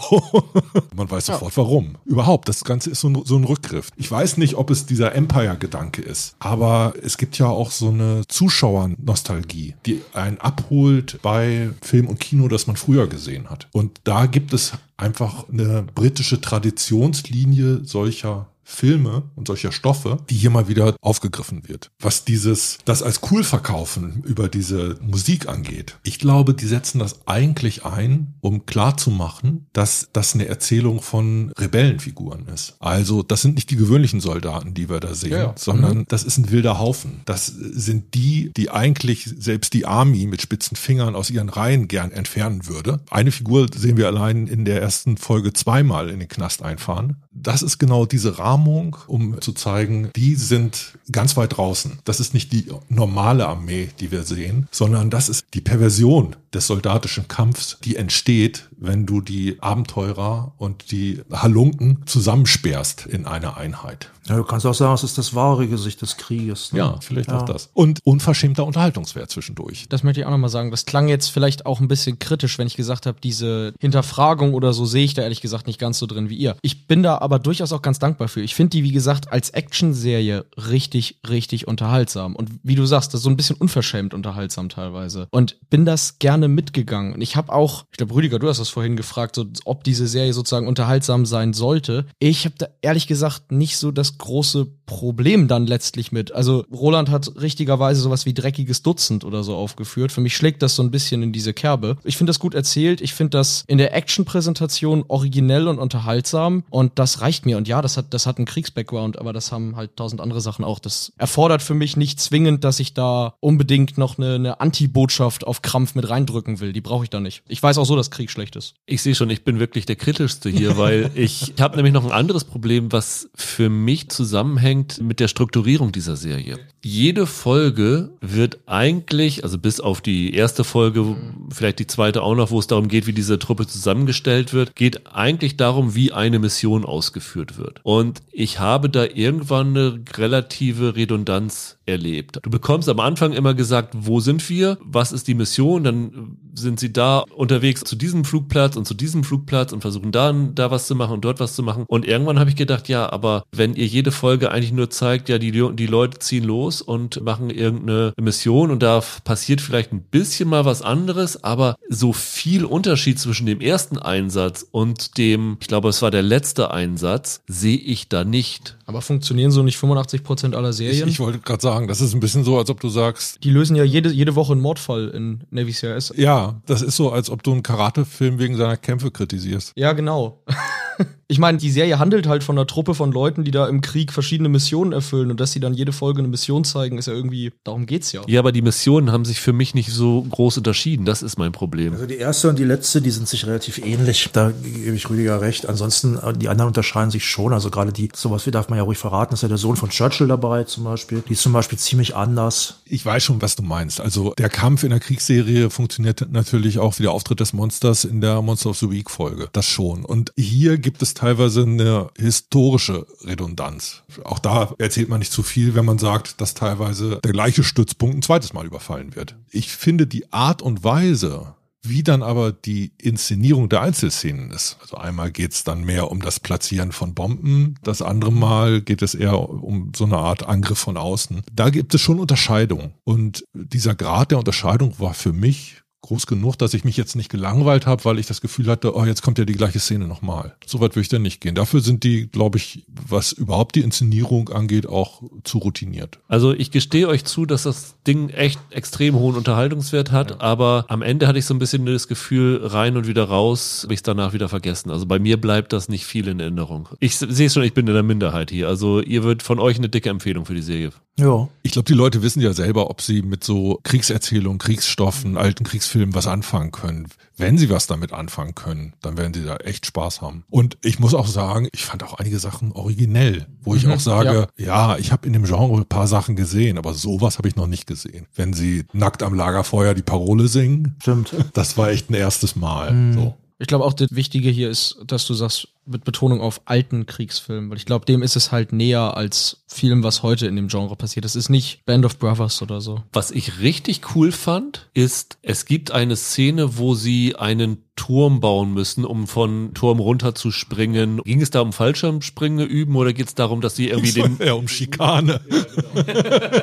Man weiß sofort warum. Überhaupt, das Ganze ist so ein, so ein Rückgriff. Ich weiß nicht, ob es dieser Empire-Gedanke ist, aber es gibt ja auch so eine Zuschauernostalgie, die einen abholt bei Film und Kino, das man früher gesehen hat. Und da gibt es einfach eine britische Traditionslinie solcher Filme und solcher Stoffe, die hier mal wieder aufgegriffen wird. Was dieses, das als cool verkaufen über diese Musik angeht. Ich glaube, die setzen das eigentlich ein, um klarzumachen, dass das eine Erzählung von Rebellenfiguren ist. Also, das sind nicht die gewöhnlichen Soldaten, die wir da sehen, ja, sondern mhm. das ist ein wilder Haufen. Das sind die, die eigentlich selbst die Army mit spitzen Fingern aus ihren Reihen gern entfernen würde. Eine Figur sehen wir allein in der ersten Folge zweimal in den Knast einfahren. Das ist genau diese Rahmen Rahmung, um zu zeigen, die sind ganz weit draußen. Das ist nicht die normale Armee, die wir sehen, sondern das ist die Perversion des soldatischen Kampfs, die entsteht, wenn du die Abenteurer und die Halunken zusammensperrst in einer Einheit. Ja, du kannst auch sagen, es ist das wahre Gesicht des Krieges. Ne? Ja, vielleicht ja. auch das. Und unverschämter Unterhaltungswert zwischendurch. Das möchte ich auch nochmal sagen. Das klang jetzt vielleicht auch ein bisschen kritisch, wenn ich gesagt habe, diese Hinterfragung oder so sehe ich da ehrlich gesagt nicht ganz so drin wie ihr. Ich bin da aber durchaus auch ganz dankbar für. Ich finde die, wie gesagt, als Actionserie richtig, richtig unterhaltsam. Und wie du sagst, das ist so ein bisschen unverschämt unterhaltsam teilweise. Und bin das gerne mitgegangen. Und ich habe auch, ich glaube, Rüdiger, du hast das vorhin gefragt, so, ob diese Serie sozusagen unterhaltsam sein sollte. Ich habe da ehrlich gesagt nicht so das große Problem dann letztlich mit. Also Roland hat richtigerweise sowas wie dreckiges Dutzend oder so aufgeführt. Für mich schlägt das so ein bisschen in diese Kerbe. Ich finde das gut erzählt. Ich finde das in der Action-Präsentation originell und unterhaltsam. Und das reicht mir. Und ja, das hat, das hat einen Kriegsbackground, aber das haben halt tausend andere Sachen auch. Das erfordert für mich nicht zwingend, dass ich da unbedingt noch eine, eine Anti-Botschaft auf Krampf mit reindrücke drücken will. Die brauche ich da nicht. Ich weiß auch so, dass Krieg schlecht ist. Ich sehe schon, ich bin wirklich der kritischste hier, weil [laughs] ich, ich habe nämlich noch ein anderes Problem, was für mich zusammenhängt mit der Strukturierung dieser Serie. Jede Folge wird eigentlich, also bis auf die erste Folge, vielleicht die zweite auch noch, wo es darum geht, wie diese Truppe zusammengestellt wird, geht eigentlich darum, wie eine Mission ausgeführt wird. Und ich habe da irgendwann eine relative Redundanz erlebt. Du bekommst am Anfang immer gesagt, wo sind wir, was ist die Mission, dann sind sie da unterwegs zu diesem Flugplatz und zu diesem Flugplatz und versuchen da, da was zu machen und dort was zu machen. Und irgendwann habe ich gedacht, ja, aber wenn ihr jede Folge eigentlich nur zeigt, ja, die, die Leute ziehen los und machen irgendeine Mission und da passiert vielleicht ein bisschen mal was anderes, aber so viel Unterschied zwischen dem ersten Einsatz und dem, ich glaube, es war der letzte Einsatz, sehe ich da nicht. Aber funktionieren so nicht 85% aller Serien? Ich, ich wollte gerade sagen, das ist ein bisschen so, als ob du sagst. Die lösen ja jede, jede Woche einen Mordfall in Navy CRS. Ja, das ist so, als ob du einen Karatefilm wegen seiner Kämpfe kritisierst. Ja, genau. Ich meine, die Serie handelt halt von einer Truppe von Leuten, die da im Krieg verschiedene Missionen erfüllen und dass sie dann jede Folge eine Mission zeigen, ist ja irgendwie, darum geht's ja. Ja, aber die Missionen haben sich für mich nicht so groß unterschieden. Das ist mein Problem. Also die erste und die letzte, die sind sich relativ ähnlich. Da gebe ich Rüdiger recht. Ansonsten, die anderen unterscheiden sich schon. Also gerade die, sowas wie darf man ja ruhig verraten, ist ja der Sohn von Churchill dabei zum Beispiel. Die ist zum Beispiel ziemlich anders. Ich weiß schon, was du meinst. Also der Kampf in der Kriegsserie funktioniert natürlich auch wie der Auftritt des Monsters in der Monster of the Week Folge. Das schon. Und hier gibt es teilweise eine historische Redundanz. Auch da erzählt man nicht zu viel, wenn man sagt, dass teilweise der gleiche Stützpunkt ein zweites Mal überfallen wird. Ich finde die Art und Weise, wie dann aber die Inszenierung der Einzelszenen ist. Also einmal geht es dann mehr um das Platzieren von Bomben, das andere Mal geht es eher um so eine Art Angriff von außen. Da gibt es schon Unterscheidungen. Und dieser Grad der Unterscheidung war für mich groß genug, dass ich mich jetzt nicht gelangweilt habe, weil ich das Gefühl hatte, oh, jetzt kommt ja die gleiche Szene nochmal. So weit würde ich dann nicht gehen. Dafür sind die, glaube ich, was überhaupt die Inszenierung angeht, auch zu routiniert. Also ich gestehe euch zu, dass das Ding echt extrem hohen Unterhaltungswert hat, ja. aber am Ende hatte ich so ein bisschen das Gefühl, rein und wieder raus, habe ich es danach wieder vergessen. Also bei mir bleibt das nicht viel in Erinnerung. Ich sehe schon, ich bin in der Minderheit hier. Also ihr wird von euch eine dicke Empfehlung für die Serie. Ja. Ich glaube, die Leute wissen ja selber, ob sie mit so Kriegserzählungen, Kriegsstoffen, alten Kriegsfilmen Film was anfangen können. Wenn sie was damit anfangen können, dann werden sie da echt Spaß haben. Und ich muss auch sagen, ich fand auch einige Sachen originell, wo ich mhm, auch sage, ja, ja ich habe in dem Genre ein paar Sachen gesehen, aber sowas habe ich noch nicht gesehen. Wenn sie nackt am Lagerfeuer die Parole singen, Stimmt. das war echt ein erstes Mal. Mhm. So. Ich glaube auch, das Wichtige hier ist, dass du sagst, mit Betonung auf alten Kriegsfilmen, weil ich glaube, dem ist es halt näher als vielem, was heute in dem Genre passiert. Das ist nicht Band of Brothers oder so. Was ich richtig cool fand, ist, es gibt eine Szene, wo sie einen Turm bauen müssen, um von Turm runter zu springen. Ging es da um Fallschirmspringen üben oder geht es darum, dass sie irgendwie [laughs] den... Ja, um Schikane.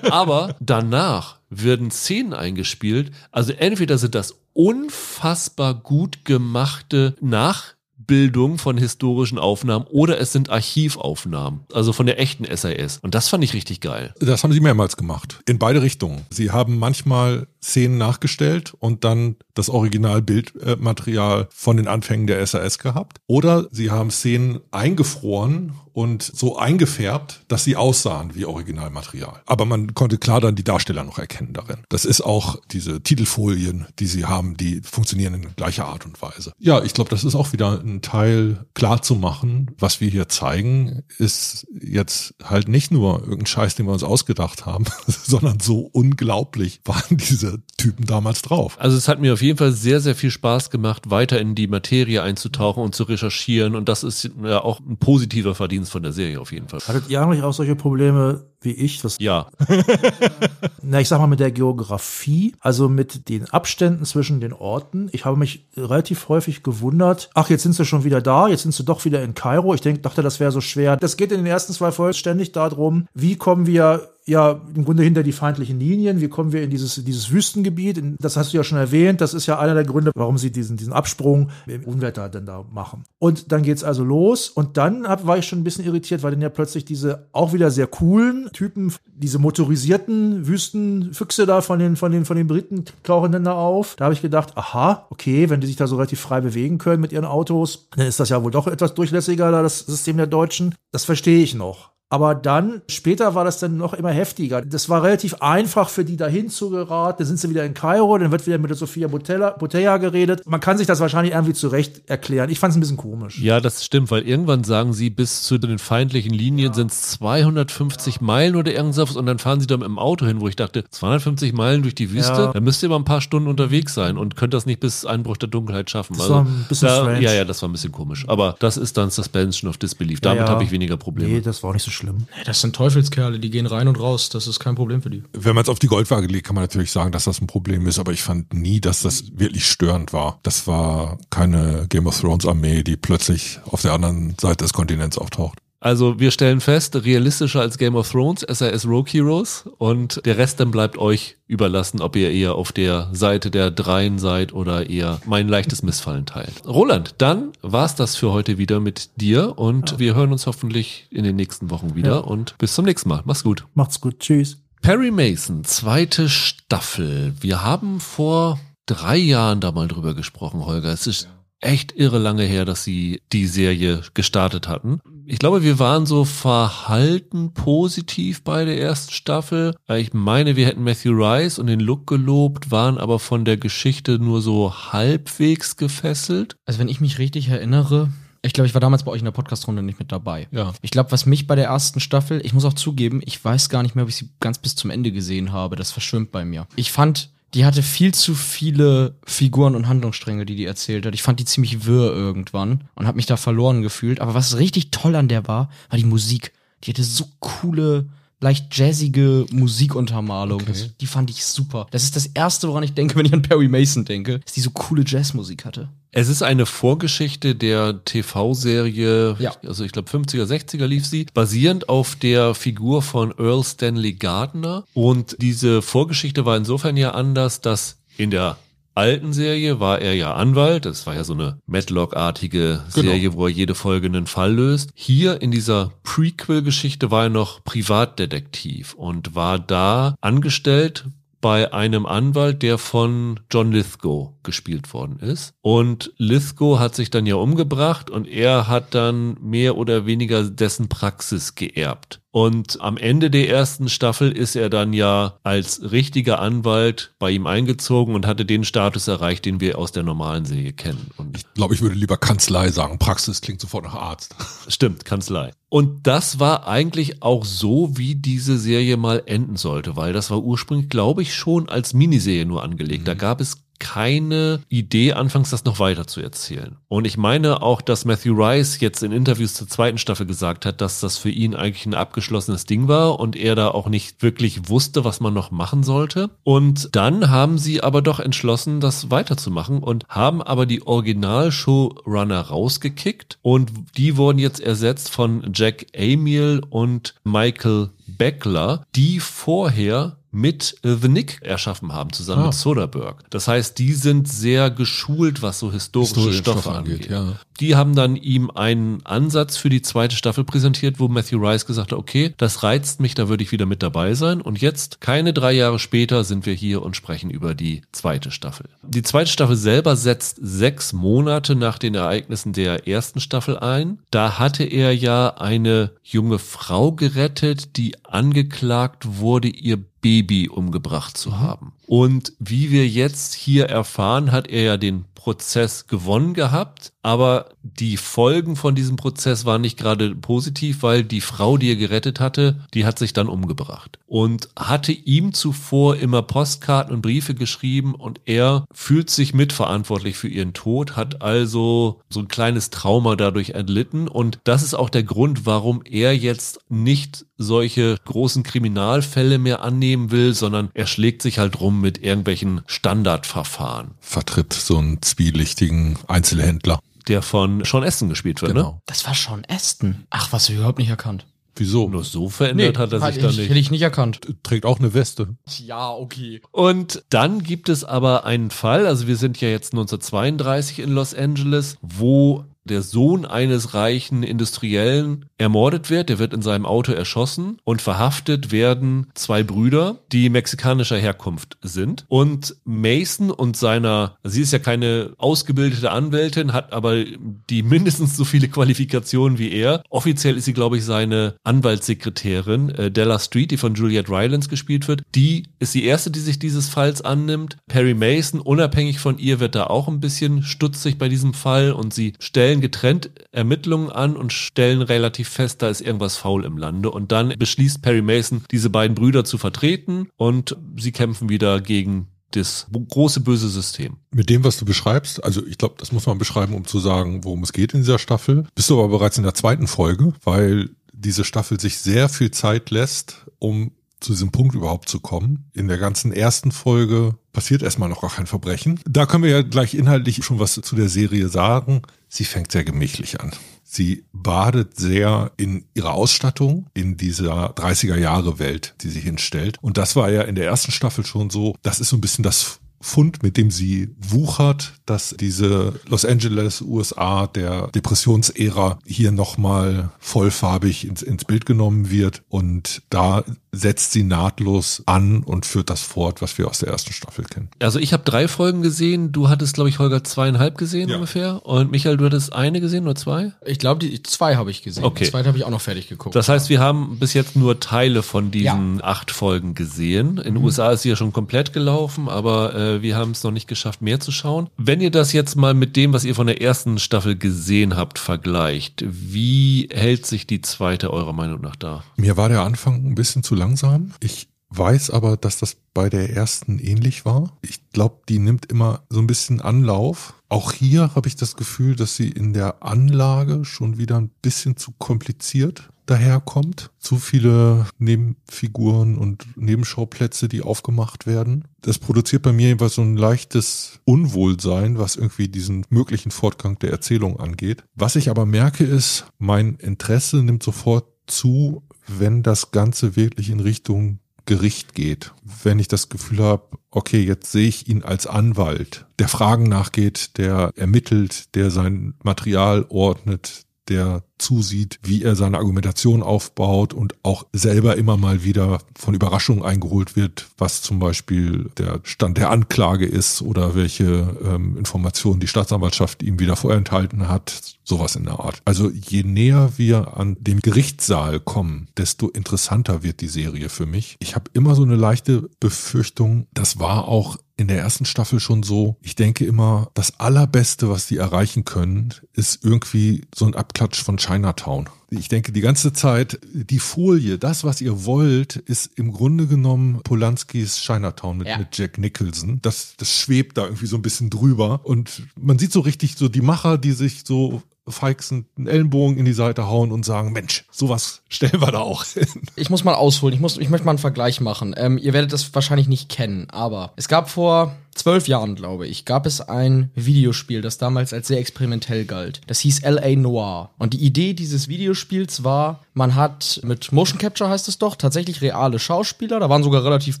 [laughs] Aber danach werden Szenen eingespielt. Also entweder sind das unfassbar gut gemachte Nach Abbildung von historischen Aufnahmen oder es sind Archivaufnahmen, also von der echten SAS. Und das fand ich richtig geil. Das haben sie mehrmals gemacht. In beide Richtungen. Sie haben manchmal Szenen nachgestellt und dann das Originalbildmaterial von den Anfängen der SAS gehabt. Oder sie haben Szenen eingefroren und so eingefärbt, dass sie aussahen wie Originalmaterial. Aber man konnte klar dann die Darsteller noch erkennen darin. Das ist auch diese Titelfolien, die sie haben, die funktionieren in gleicher Art und Weise. Ja, ich glaube, das ist auch wieder ein Teil klar zu machen. Was wir hier zeigen, ist jetzt halt nicht nur irgendein Scheiß, den wir uns ausgedacht haben, [laughs] sondern so unglaublich waren diese Typen damals drauf. Also es hat mir auf jeden Fall sehr, sehr viel Spaß gemacht, weiter in die Materie einzutauchen und zu recherchieren. Und das ist ja auch ein positiver Verdienst Verdienst von der Serie auf jeden Fall. Hattet ihr eigentlich auch solche Probleme wie ich? Das ja. [laughs] Na, ich sag mal mit der Geografie, also mit den Abständen zwischen den Orten. Ich habe mich relativ häufig gewundert. Ach, jetzt sind sie schon wieder da, jetzt sind sie doch wieder in Kairo. Ich denk, dachte, das wäre so schwer. Das geht in den ersten zwei Folgen ständig darum, wie kommen wir ja im Grunde hinter die feindlichen Linien. Wie kommen wir in dieses, dieses Wüstengebiet? Das hast du ja schon erwähnt. Das ist ja einer der Gründe, warum sie diesen, diesen Absprung im Unwetter denn da machen. Und dann geht's also los. Und dann hab, war ich schon ein bisschen irritiert, weil dann ja plötzlich diese auch wieder sehr coolen Typen, diese motorisierten Wüstenfüchse da von den, von den, von den Briten tauchen dann da auf. Da habe ich gedacht, aha, okay, wenn die sich da so relativ frei bewegen können mit ihren Autos, dann ist das ja wohl doch etwas durchlässiger, da das System der Deutschen. Das verstehe ich noch. Aber dann, später war das dann noch immer heftiger. Das war relativ einfach für die dahin zu geraten. Dann sind sie wieder in Kairo, dann wird wieder mit der Sophia Botella, Botella geredet. Man kann sich das wahrscheinlich irgendwie zurecht erklären. Ich fand es ein bisschen komisch. Ja, das stimmt, weil irgendwann sagen sie, bis zu den feindlichen Linien sind es 250 Meilen oder irgendwas und dann fahren sie da mit dem Auto hin, wo ich dachte, 250 Meilen durch die Wüste, Ja. da müsst ihr mal ein paar Stunden unterwegs sein und könnt das nicht bis Einbruch der Dunkelheit schaffen. Also, Das war ein bisschen da, strange. Ja, ja, das war ein bisschen komisch. Aber das ist dann Suspension of Disbelief. Damit Ja, ja. habe ich weniger Probleme. Nee, das war auch nicht so schlimm. Das sind Teufelskerle, die gehen rein und raus. Das ist kein Problem für die. Wenn man es auf die Goldwaage legt, kann man natürlich sagen, dass das ein Problem ist, aber ich fand nie, dass das wirklich störend war. Das war keine Game of Thrones Armee, die plötzlich auf der anderen Seite des Kontinents auftaucht. Also wir stellen fest, realistischer als Game of Thrones, SAS Rogue Heroes und der Rest dann bleibt euch überlassen, ob ihr eher auf der Seite der Dreien seid oder eher mein leichtes Missfallen teilt. Roland, dann war's das für heute wieder mit dir und wir hören uns hoffentlich in den nächsten Wochen wieder Ja. und bis zum nächsten Mal. Mach's gut. Macht's gut. Tschüss. Perry Mason, zweite Staffel. Wir haben vor drei Jahren da mal drüber gesprochen, Holger. Es ist echt irre lange her, dass sie die Serie gestartet hatten. Ich glaube, wir waren so verhalten positiv bei der ersten Staffel. Ich meine, wir hätten Matthew Rice und den Look gelobt, waren aber von der Geschichte nur so halbwegs gefesselt. Also wenn ich mich richtig erinnere, ich glaube, ich war damals bei euch in der Podcast-Runde nicht mit dabei. Ja. Ich glaube, was mich bei der ersten Staffel, ich muss auch zugeben, ich weiß gar nicht mehr, ob ich sie ganz bis zum Ende gesehen habe. Das verschwimmt bei mir. Ich fand, die hatte viel zu viele Figuren und Handlungsstränge, die die erzählt hat. Ich fand die ziemlich wirr irgendwann und habe mich da verloren gefühlt. Aber was richtig toll an der war, war die Musik. Die hatte so coole, leicht jazzige Musikuntermalung. Das, die fand ich super. Das ist das erste, woran ich denke, wenn ich an Perry Mason denke, dass die so coole Jazzmusik hatte. Es ist eine Vorgeschichte der TV-Serie, Ja. also ich glaube 50er, 60er lief sie, basierend auf der Figur von Earl Stanley Gardner. Und diese Vorgeschichte war insofern ja anders, dass in der alten Serie war er ja Anwalt, das war ja so eine Matlock-artige Genau. Serie, wo er jede Folge einen Fall löst. Hier in dieser Prequel-Geschichte war er noch Privatdetektiv und war da angestellt bei einem Anwalt, der von John Lithgow gespielt worden ist. Und Lithgow hat sich dann ja umgebracht und er hat dann mehr oder weniger dessen Praxis geerbt. Und am Ende der ersten Staffel ist er dann ja als richtiger Anwalt bei ihm eingezogen und hatte den Status erreicht, den wir aus der normalen Serie kennen. Und Ich glaube, ich würde lieber Kanzlei sagen. Praxis klingt sofort nach Arzt. [laughs] Stimmt, Kanzlei. Und das war eigentlich auch so, wie diese Serie mal enden sollte, weil das war ursprünglich, glaube ich, schon als Miniserie nur angelegt. Da gab es keine Idee, anfangs das noch weiter zu erzählen. Und ich meine auch, dass Matthew Rice jetzt in Interviews zur zweiten Staffel gesagt hat, dass das für ihn eigentlich ein abgeschlossenes Ding war und er da auch nicht wirklich wusste, was man noch machen sollte. Und dann haben sie aber doch entschlossen, das weiterzumachen und haben aber die Original-Showrunner rausgekickt und die wurden jetzt ersetzt von Jack Amiel und Michael Beckler, die vorher mit äh, The Nick erschaffen haben, zusammen Ah. mit Soderbergh. Das heißt, die sind sehr geschult, was so historische, Historische Stoffe, Stoffe angeht. angeht, ja. Die haben dann ihm einen Ansatz für die zweite Staffel präsentiert, wo Matthew Rice gesagt hat, okay, das reizt mich, da würde ich wieder mit dabei sein. Und jetzt, keine drei Jahre später, sind wir hier und sprechen über die zweite Staffel. Die zweite Staffel selber setzt sechs Monate nach den Ereignissen der ersten Staffel ein. Da hatte er ja eine junge Frau gerettet, die angeklagt wurde, ihr Baby umgebracht zu haben. Und wie wir jetzt hier erfahren, hat er ja den Prozess gewonnen gehabt, aber die Folgen von diesem Prozess waren nicht gerade positiv, weil die Frau, die er gerettet hatte, die hat sich dann umgebracht. Und hatte ihm zuvor immer Postkarten und Briefe geschrieben und er fühlt sich mitverantwortlich für ihren Tod, hat also so ein kleines Trauma dadurch erlitten. Und das ist auch der Grund, warum er jetzt nicht solche großen Kriminalfälle mehr annehmen will, sondern er schlägt sich halt rum mit irgendwelchen Standardverfahren, Vertritt so einen zwielichtigen Einzelhändler. der von Sean Astin gespielt wird, ne? Genau. Das war schon Aston. Ach, was ich überhaupt nicht erkannt. Wieso? Nur so verändert hat er sich ich, nicht. Hätte ich nicht erkannt. Trägt auch eine Weste. Ja, okay. Und dann gibt es aber einen Fall, also wir sind ja jetzt 1932 in Los Angeles, wo der Sohn eines reichen Industriellen ermordet wird. Der wird in seinem Auto erschossen und verhaftet werden zwei Brüder, die mexikanischer Herkunft sind. Und Mason und seiner, sie ist ja keine ausgebildete Anwältin, hat aber die [laughs] mindestens so viele Qualifikationen wie er. Offiziell ist sie, glaube ich, seine Anwaltssekretärin, äh, Della Street, die von Juliette Rylance gespielt wird. Die ist die erste, die sich dieses Falls annimmt. Perry Mason, unabhängig von ihr, wird da auch ein bisschen stutzig bei diesem Fall und sie stellen getrennt Ermittlungen an und stellen relativ fest, da ist irgendwas faul im Lande. Und dann beschließt Perry Mason, diese beiden Brüder zu vertreten und sie kämpfen wieder gegen das große böse System. Mit dem, was du beschreibst, also ich glaube, das muss man beschreiben, um zu sagen, worum es geht in dieser Staffel. Bist du aber bereits in der zweiten Folge, weil diese Staffel sich sehr viel Zeit lässt, um zu diesem Punkt überhaupt zu kommen. In der ganzen ersten Folge passiert erstmal noch gar kein Verbrechen. Da können wir ja gleich inhaltlich schon was zu der Serie sagen. Sie fängt sehr gemächlich an. Sie badet sehr in ihrer Ausstattung, in dieser 30er Jahre Welt, die sie hinstellt. Und das war ja in der ersten Staffel schon so. Das ist so ein bisschen das Fund, mit dem sie wuchert, dass diese Los Angeles, USA der Depressionsära hier nochmal vollfarbig ins, ins Bild genommen wird. Und da setzt sie nahtlos an und führt das fort, was wir aus der ersten Staffel kennen. Also ich habe drei Folgen gesehen. Du hattest, glaube ich, Holger zweieinhalb gesehen ja. ungefähr. Und Michael, du hattest eine gesehen oder zwei? Ich glaube, die zwei habe ich gesehen. Okay. Die zweite habe ich auch noch fertig geguckt. Das heißt, wir haben bis jetzt nur Teile von diesen ja. acht Folgen gesehen. In den mhm. USA ist sie ja schon komplett gelaufen, aber äh, wir haben es noch nicht geschafft, mehr zu schauen. Wenn ihr das jetzt mal mit dem, was ihr von der ersten Staffel gesehen habt, vergleicht, wie hält sich die zweite eurer Meinung nach da? Mir war der Anfang ein bisschen zu langsam. Ich weiß aber, dass das bei der ersten ähnlich war. Ich glaube, die nimmt immer so ein bisschen Anlauf. Auch hier habe ich das Gefühl, dass sie in der Anlage schon wieder ein bisschen zu kompliziert daherkommt. Zu viele Nebenfiguren und Nebenschauplätze, die aufgemacht werden. Das produziert bei mir jedenfalls so ein leichtes Unwohlsein, was irgendwie diesen möglichen Fortgang der Erzählung angeht. Was ich aber merke ist, mein Interesse nimmt sofort zu, wenn das Ganze wirklich in Richtung Gericht geht, wenn ich das Gefühl habe, okay, jetzt sehe ich ihn als Anwalt, der Fragen nachgeht, der ermittelt, der sein Material ordnet, der zusieht, wie er seine Argumentation aufbaut und auch selber immer mal wieder von Überraschungen eingeholt wird, was zum Beispiel der Stand der Anklage ist oder welche ähm, Informationen die Staatsanwaltschaft ihm wieder vorenthalten hat, sowas in der Art. Also je näher wir an dem Gerichtssaal kommen, desto interessanter wird die Serie für mich. Ich habe immer so eine leichte Befürchtung, das war auch in der ersten Staffel schon so. Ich denke immer, das Allerbeste, was die erreichen können, ist irgendwie so ein Abklatsch von Chinatown. Ich denke die ganze Zeit, die Folie, das, was ihr wollt, ist im Grunde genommen Polanskis Chinatown mit, ja. mit Jack Nicholson. Das, das schwebt da irgendwie so ein bisschen drüber. Und man sieht so richtig so die Macher, die sich so feixend einen Ellenbogen in die Seite hauen und sagen, Mensch, sowas stellen wir da auch hin. [laughs] Ich muss mal ausholen, ich, muss, ich möchte mal einen Vergleich machen. Ähm, ihr werdet das wahrscheinlich nicht kennen, aber es gab vor zwölf Jahren, glaube ich, gab es ein Videospiel, das damals als sehr experimentell galt. Das hieß LA Noir. Und die Idee dieses Videospiels war, man hat mit Motion Capture heißt es doch, tatsächlich reale Schauspieler, da waren sogar relativ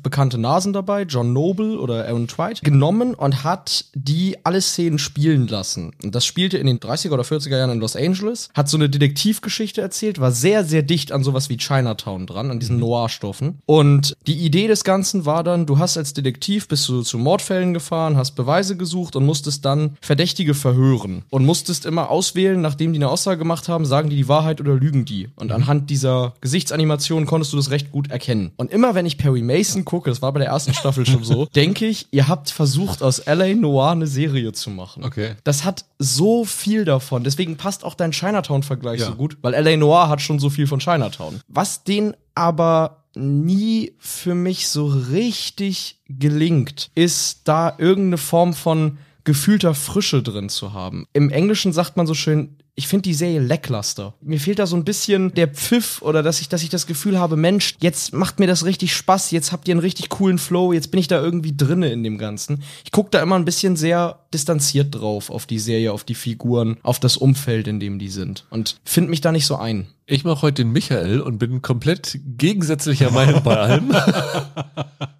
bekannte Nasen dabei, John Noble oder Aaron Twite, genommen und hat die alle Szenen spielen lassen. Und das spielte in den 30er oder 40er Jahren in Los Angeles, hat so eine Detektivgeschichte erzählt, war sehr, sehr dicht an sowas wie Chinatown dran, an diesen Noir-Stoffen. Und die Idee des Ganzen war dann, du hast als Detektiv, bist du zu Mordfällen Stellen gefahren, hast Beweise gesucht und musstest dann Verdächtige verhören. Und musstest immer auswählen, nachdem die eine Aussage gemacht haben, sagen die die Wahrheit oder lügen die. Und anhand dieser Gesichtsanimation konntest du das recht gut erkennen. Und immer wenn ich Perry Mason gucke, das war bei der ersten Staffel schon so, [laughs] denke ich, ihr habt versucht, aus LA Noir eine Serie zu machen. Okay. Das hat so viel davon. Deswegen passt auch dein Chinatown-Vergleich ja. so gut, weil LA Noir hat schon so viel von Chinatown. Was den aber nie für mich so richtig gelingt, ist da irgendeine Form von gefühlter Frische drin zu haben. Im Englischen sagt man so schön, ich finde die Serie lackluster. Mir fehlt da so ein bisschen der Pfiff oder dass ich, dass ich das Gefühl habe, Mensch, jetzt macht mir das richtig Spaß, jetzt habt ihr einen richtig coolen Flow, jetzt bin ich da irgendwie drinne in dem Ganzen. Ich gucke da immer ein bisschen sehr distanziert drauf auf die Serie, auf die Figuren, auf das Umfeld, in dem die sind und finde mich da nicht so ein. Ich mache heute den Michael und bin komplett gegensätzlicher Meinung bei allem. [laughs]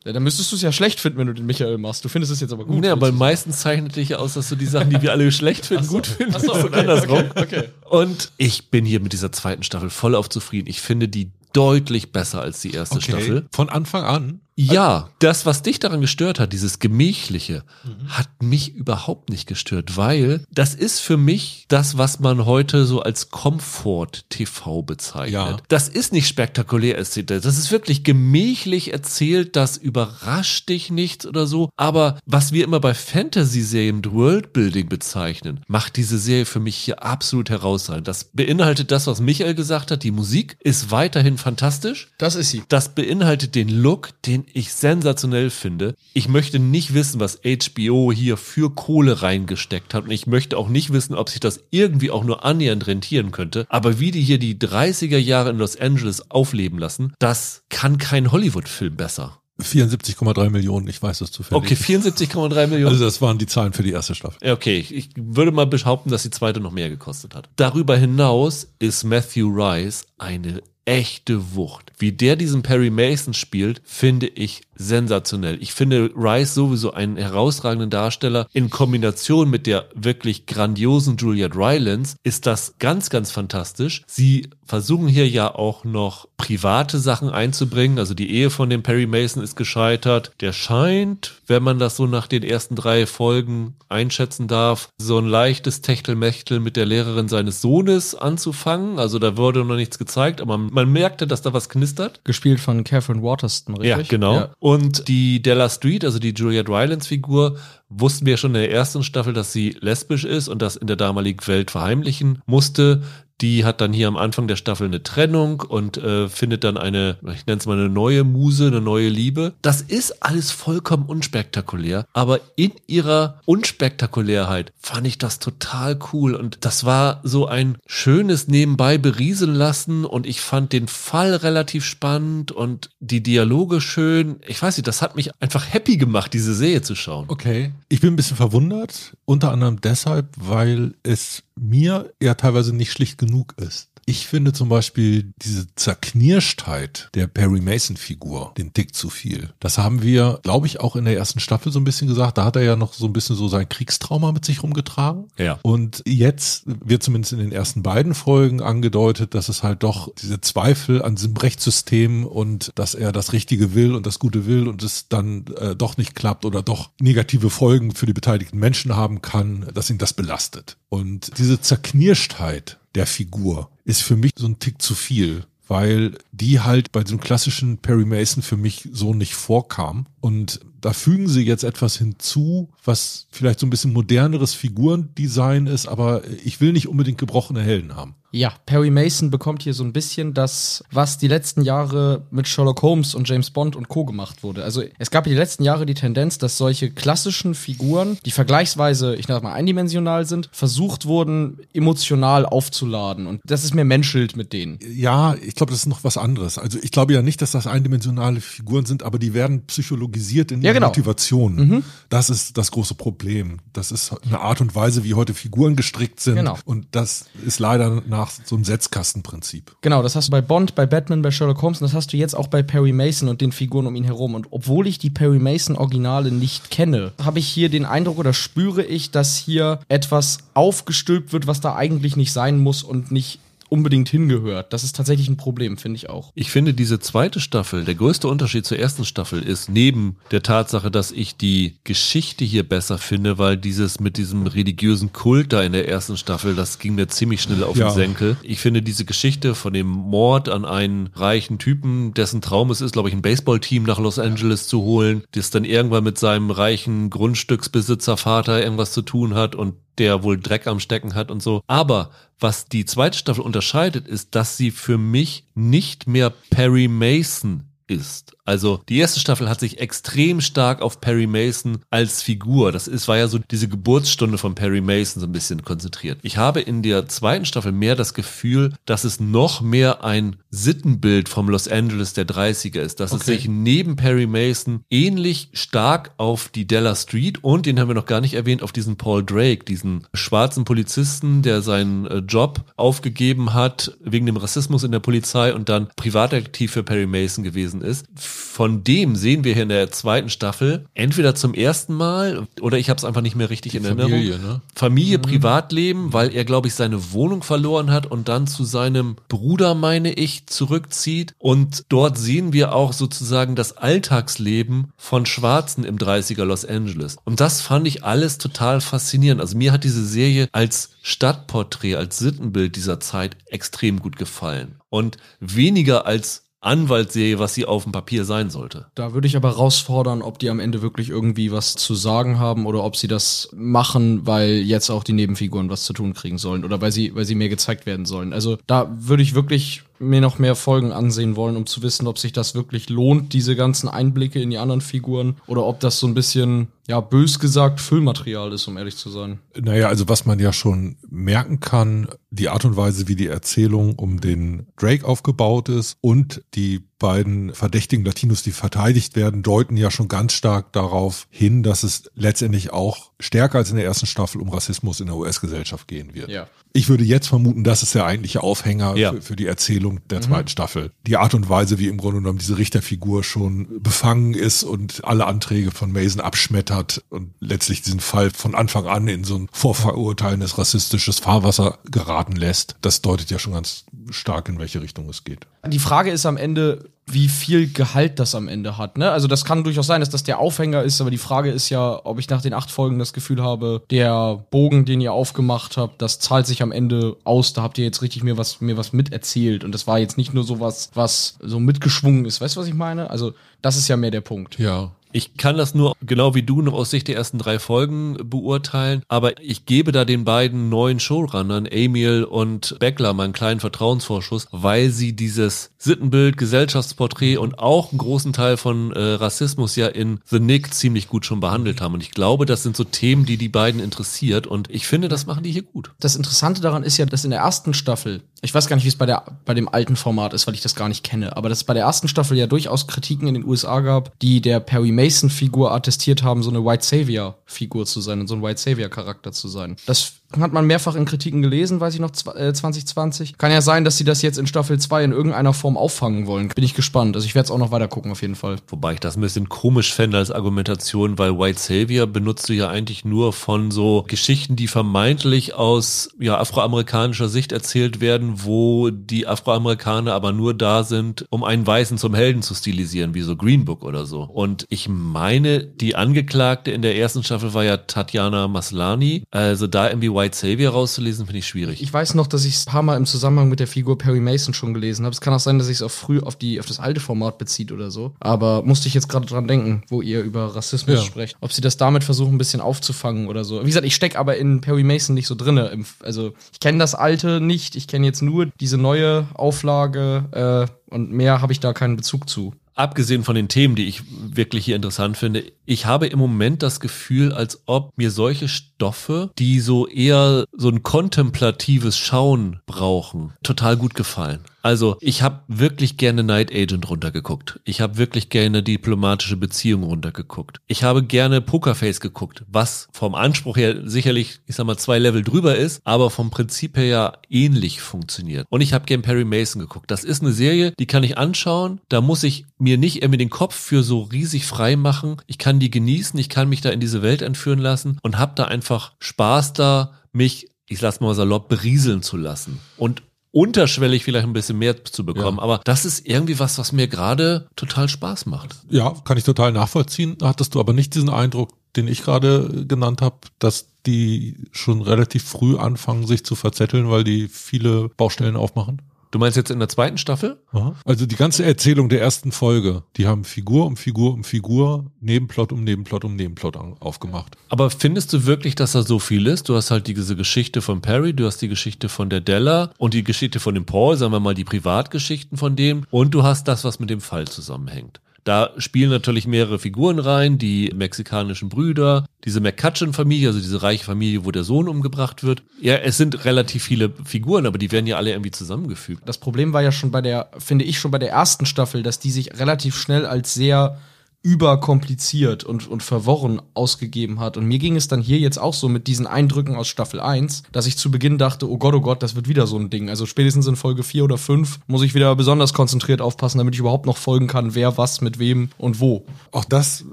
Ja, dann müsstest du es ja schlecht finden, wenn du den Michael machst. Du findest es jetzt aber gut. Ja, aber meistens zeichnet dich ja aus, dass du die Sachen, die wir alle schlecht finden, gut findest. Ach so, und okay, andersrum. okay, okay. Und ich bin hier mit dieser zweiten Staffel voll auf zufrieden. Ich finde die deutlich besser als die erste Staffel. Von Anfang an. Ja, das, was dich daran gestört hat, dieses Gemächliche, hat mich überhaupt nicht gestört, weil das ist für mich das, was man heute so als Komfort-TV bezeichnet. Ja. Das ist nicht spektakulär erzählt, das ist wirklich gemächlich erzählt, das überrascht dich nichts oder so. Aber was wir immer bei Fantasy-Serien Worldbuilding bezeichnen, macht diese Serie für mich hier absolut herausragend. Das beinhaltet das, was Michael gesagt hat, die Musik ist weiterhin fantastisch. Das ist sie. Das beinhaltet den Look, den ich sensationell finde. Ich möchte nicht wissen, was HBO hier für Kohle reingesteckt hat. Und ich möchte auch nicht wissen, ob sich das irgendwie auch nur annähernd rentieren könnte. Aber wie die hier die 30er Jahre in Los Angeles aufleben lassen, das kann kein Hollywood-Film besser. 74,3 Millionen, ich weiß das zufällig. Okay, 74,3 Millionen. Also das waren die Zahlen für die erste Staffel. Okay, ich, ich würde mal behaupten, dass die zweite noch mehr gekostet hat. Darüber hinaus ist Matthew Rice eine echte Wucht. Wie der diesen Perry Mason spielt, finde ich sensationell. Ich finde Rice sowieso einen herausragenden Darsteller. In Kombination mit der wirklich grandiosen Juliette Rylance ist das ganz, ganz fantastisch. Sie versuchen hier ja auch noch private Sachen einzubringen. Also die Ehe von dem Perry Mason ist gescheitert. Der scheint, wenn man das so nach den ersten drei Folgen einschätzen darf, so ein leichtes Techtelmechtel mit der Lehrerin seines Sohnes anzufangen. Also da wurde noch nichts gezeigt, aber man merkte, dass da was knistert. Gespielt von Catherine Waterston, richtig? Ja, genau. Ja. Und die Della Street, also die Juliette Rylance Figur, wussten wir schon in der ersten Staffel, dass sie lesbisch ist und das in der damaligen Welt verheimlichen musste. Die hat dann hier am Anfang der Staffel eine Trennung und äh, findet dann eine, ich nenne es mal eine neue Muse, eine neue Liebe. Das ist alles vollkommen unspektakulär, aber in ihrer Unspektakulärheit fand ich das total cool und das war so ein schönes nebenbei berieseln lassen und ich fand den Fall relativ spannend und die Dialoge schön. Ich weiß nicht, das hat mich einfach happy gemacht, diese Serie zu schauen. Okay. Ich bin ein bisschen verwundert, unter anderem deshalb, weil es mir ja teilweise nicht schlicht genug ist. Ich finde zum Beispiel diese Zerknirschtheit der Perry Mason-Figur den Tick zu viel. Das haben wir, glaube ich, auch in der ersten Staffel so ein bisschen gesagt. Da hat er ja noch so ein bisschen so sein Kriegstrauma mit sich rumgetragen. Ja. Und jetzt wird zumindest in den ersten beiden Folgen angedeutet, dass es halt doch diese Zweifel an diesem Rechtssystem und dass er das Richtige will und das Gute will und es dann äh, doch nicht klappt oder doch negative Folgen für die beteiligten Menschen haben kann, dass ihn das belastet. Und diese Zerknirschtheit der Figur ist für mich so ein Tick zu viel, weil die halt bei diesem klassischen Perry Mason für mich so nicht vorkam. Und da fügen sie jetzt etwas hinzu, was vielleicht so ein bisschen moderneres Figurendesign ist, aber ich will nicht unbedingt gebrochene Helden haben. Ja, Perry Mason bekommt hier so ein bisschen das, was die letzten Jahre mit Sherlock Holmes und James Bond und Co. gemacht wurde. Also es gab die letzten Jahre die Tendenz, dass solche klassischen Figuren, die vergleichsweise, ich sag mal, eindimensional sind, versucht wurden, emotional aufzuladen. Und das ist mir menschelt mit denen. Ja, ich glaube, das ist noch was anderes. Also ich glaube ja nicht, dass das eindimensionale Figuren sind, aber die werden psychologisiert in Ja, genau. Motivation. Das ist das große Problem. Das ist eine Art und Weise, wie heute Figuren gestrickt sind. Genau. Und das ist leider nach so einem Setzkastenprinzip. Genau, das hast du bei Bond, bei Batman, bei Sherlock Holmes und das hast du jetzt auch bei Perry Mason und den Figuren um ihn herum. Und obwohl ich die Perry Mason Originale nicht kenne, habe ich hier den Eindruck oder spüre ich, dass hier etwas aufgestülpt wird, was da eigentlich nicht sein muss und nicht unbedingt hingehört. Das ist tatsächlich ein Problem, finde ich auch. Ich finde diese zweite Staffel, der größte Unterschied zur ersten Staffel ist neben der Tatsache, dass ich die Geschichte hier besser finde, weil dieses mit diesem religiösen Kult da in der ersten Staffel, das ging mir ziemlich schnell auf Ja. den Senkel. Ich finde diese Geschichte von dem Mord an einen reichen Typen, dessen Traum es ist, glaube ich, ein Baseballteam nach Los Angeles zu holen, das dann irgendwann mit seinem reichen Grundstücksbesitzer Vater irgendwas zu tun hat und der wohl Dreck am Stecken hat und so. Aber was die zweite Staffel unterscheidet, ist, dass sie für mich nicht mehr Perry Mason ist. Also die erste Staffel hat sich extrem stark auf Perry Mason als Figur, das ist, war ja so diese Geburtsstunde von Perry Mason so ein bisschen konzentriert. Ich habe in der zweiten Staffel mehr das Gefühl, dass es noch mehr ein Sittenbild vom Los Angeles der 30er ist, dass es sich neben Perry Mason ähnlich stark auf die Della Street und den haben wir noch gar nicht erwähnt, auf diesen Paul Drake, diesen schwarzen Polizisten, der seinen äh, Job aufgegeben hat wegen dem Rassismus in der Polizei und dann Privataktiv für Perry Mason gewesen ist. Von dem sehen wir hier in der zweiten Staffel entweder zum ersten Mal oder ich habe es einfach nicht mehr richtig in Familie, Erinnerung. ne? Familie, Privatleben, weil er, glaube ich, seine Wohnung verloren hat und dann zu seinem Bruder, meine ich, zurückzieht. Und dort sehen wir auch sozusagen das Alltagsleben von Schwarzen im 30er Los Angeles. Und das fand ich alles total faszinierend. Also mir hat diese Serie als Stadtporträt, als Sittenbild dieser Zeit extrem gut gefallen. Und weniger als Anwaltsserie, was sie auf dem Papier sein sollte. Da würde ich aber herausfordern, ob die am Ende wirklich irgendwie was zu sagen haben oder ob sie das machen, weil jetzt auch die Nebenfiguren was zu tun kriegen sollen oder weil sie, weil sie mehr gezeigt werden sollen. Also da würde ich wirklich mir noch mehr Folgen ansehen wollen, um zu wissen, ob sich das wirklich lohnt, diese ganzen Einblicke in die anderen Figuren oder ob das so ein bisschen, ja, bös gesagt, Füllmaterial ist, um ehrlich zu sein. Naja, also was man ja schon merken kann, die Art und Weise, wie die Erzählung um den Drake aufgebaut ist und die beiden verdächtigen Latinos, die verteidigt werden, deuten ja schon ganz stark darauf hin, dass es letztendlich auch stärker als in der ersten Staffel um Rassismus in der US-Gesellschaft gehen wird. Ja. Ich würde jetzt vermuten, das ist der eigentliche Aufhänger Ja. für, für die Erzählung der zweiten Staffel. Die Art und Weise, wie im Grunde genommen diese Richterfigur schon befangen ist und alle Anträge von Mason abschmettert und letztlich diesen Fall von Anfang an in so ein vorverurteilendes rassistisches Fahrwasser geraten lässt, das deutet ja schon ganz stark, in welche Richtung es geht. Die Frage ist am Ende, wie viel Gehalt das am Ende hat. Ne? Also das kann durchaus sein, dass das der Aufhänger ist, aber die Frage ist ja, ob ich nach den acht Folgen das Gefühl habe, der Bogen, den ihr aufgemacht habt, das zahlt sich am Ende aus. Da habt ihr jetzt richtig mir was mir was miterzählt und das war jetzt nicht nur sowas, was so mitgeschwungen ist. Weißt du, was ich meine? Also das ist ja mehr der Punkt. Ja. Ich kann das nur genau wie du noch aus Sicht der ersten drei Folgen beurteilen, aber ich gebe da den beiden neuen Showrunnern, Emil und Beckler, meinen kleinen Vertrauensvorschuss, weil sie dieses Sittenbild, Gesellschaftsporträt und auch einen großen Teil von äh, Rassismus ja in The Nick ziemlich gut schon behandelt haben. Und ich glaube, das sind so Themen, die die beiden interessiert und ich finde, das machen die hier gut. Das Interessante daran ist ja, dass in der ersten Staffel, ich weiß gar nicht, wie es bei, der, bei dem alten Format ist, weil ich das gar nicht kenne, aber dass es bei der ersten Staffel ja durchaus Kritiken in den USA gab, die der Perry Mason-Figur attestiert haben, so eine White Savior-Figur zu sein und so ein White Savior-Charakter zu sein. Das hat man mehrfach in Kritiken gelesen, weiß ich noch, zw- äh, 2020. Kann ja sein, dass sie das jetzt in Staffel 2 in irgendeiner Form auffangen wollen. Bin ich gespannt. Also ich werde es auch noch weiter gucken, auf jeden Fall. Wobei ich das ein bisschen komisch fände als Argumentation, weil White Savior benutzt du ja eigentlich nur von so Geschichten, die vermeintlich aus ja, afroamerikanischer Sicht erzählt werden, wo die Afroamerikaner aber nur da sind, um einen Weißen zum Helden zu stilisieren, wie so Green Book oder so. Und ich meine, die Angeklagte in der ersten Staffel war ja Tatjana Maslani. Also da irgendwie White Savior rauszulesen, finde ich schwierig. Ich weiß noch, dass ich es ein paar Mal im Zusammenhang mit der Figur Perry Mason schon gelesen habe. Es kann auch sein, dass ich es auch früh auf, die, auf das alte Format bezieht oder so. Aber musste ich jetzt gerade dran denken, wo ihr über Rassismus Ja. sprecht. Ob sie das damit versuchen, ein bisschen aufzufangen oder so. Wie gesagt, ich stecke aber in Perry Mason nicht so drinne. Im- Also ich kenne das alte nicht. Ich kenne jetzt nur diese neue Auflage äh, und mehr habe ich da keinen Bezug zu. Abgesehen von den Themen, die ich wirklich hier interessant finde, ich habe im Moment das Gefühl, als ob mir solche Stoffe, die so eher so ein kontemplatives Schauen brauchen, total gut gefallen. Also ich habe wirklich gerne Night Agent runtergeguckt. Ich habe wirklich gerne diplomatische Beziehungen runtergeguckt. Ich habe gerne Pokerface geguckt, was vom Anspruch her sicherlich, ich sag mal, zwei Level drüber ist, aber vom Prinzip her ja ähnlich funktioniert. Und ich habe gern Perry Mason geguckt. Das ist eine Serie, die kann ich anschauen. Da muss ich mir nicht irgendwie den Kopf für so riesig frei machen. Ich kann die genießen, ich kann mich da in diese Welt entführen lassen und habe da einfach Spaß da, mich, ich lass mal salopp, berieseln zu lassen. Und unterschwellig vielleicht ein bisschen mehr zu bekommen. Ja. Aber das ist irgendwie was, was mir gerade total Spaß macht. Ja, kann ich total nachvollziehen. Hattest du aber nicht diesen Eindruck, den ich gerade genannt habe, dass die schon relativ früh anfangen, sich zu verzetteln, weil die viele Baustellen aufmachen? Du meinst jetzt in der zweiten Staffel? Also die ganze Erzählung der ersten Folge, die haben Figur um Figur um Figur, Nebenplot um Nebenplot um Nebenplot aufgemacht. Aber findest du wirklich, dass da so viel ist? Du hast halt diese Geschichte von Perry, du hast die Geschichte von der Della und die Geschichte von dem Paul, sagen wir mal die Privatgeschichten von dem und du hast das, was mit dem Fall zusammenhängt. Da spielen natürlich mehrere Figuren rein, die mexikanischen Brüder, diese McCutcheon-Familie, also diese reiche Familie, wo der Sohn umgebracht wird. Ja, es sind relativ viele Figuren, aber die werden ja alle irgendwie zusammengefügt. Das Problem war ja schon bei der, finde ich, schon bei der ersten Staffel, dass die sich relativ schnell als sehr überkompliziert und, und verworren ausgegeben hat. Und mir ging es dann hier jetzt auch so mit diesen Eindrücken aus Staffel 1, dass ich zu Beginn dachte, oh Gott, oh Gott, das wird wieder so ein Ding. Also spätestens in Folge 4 oder 5 muss ich wieder besonders konzentriert aufpassen, damit ich überhaupt noch folgen kann, wer was mit wem und wo. Auch das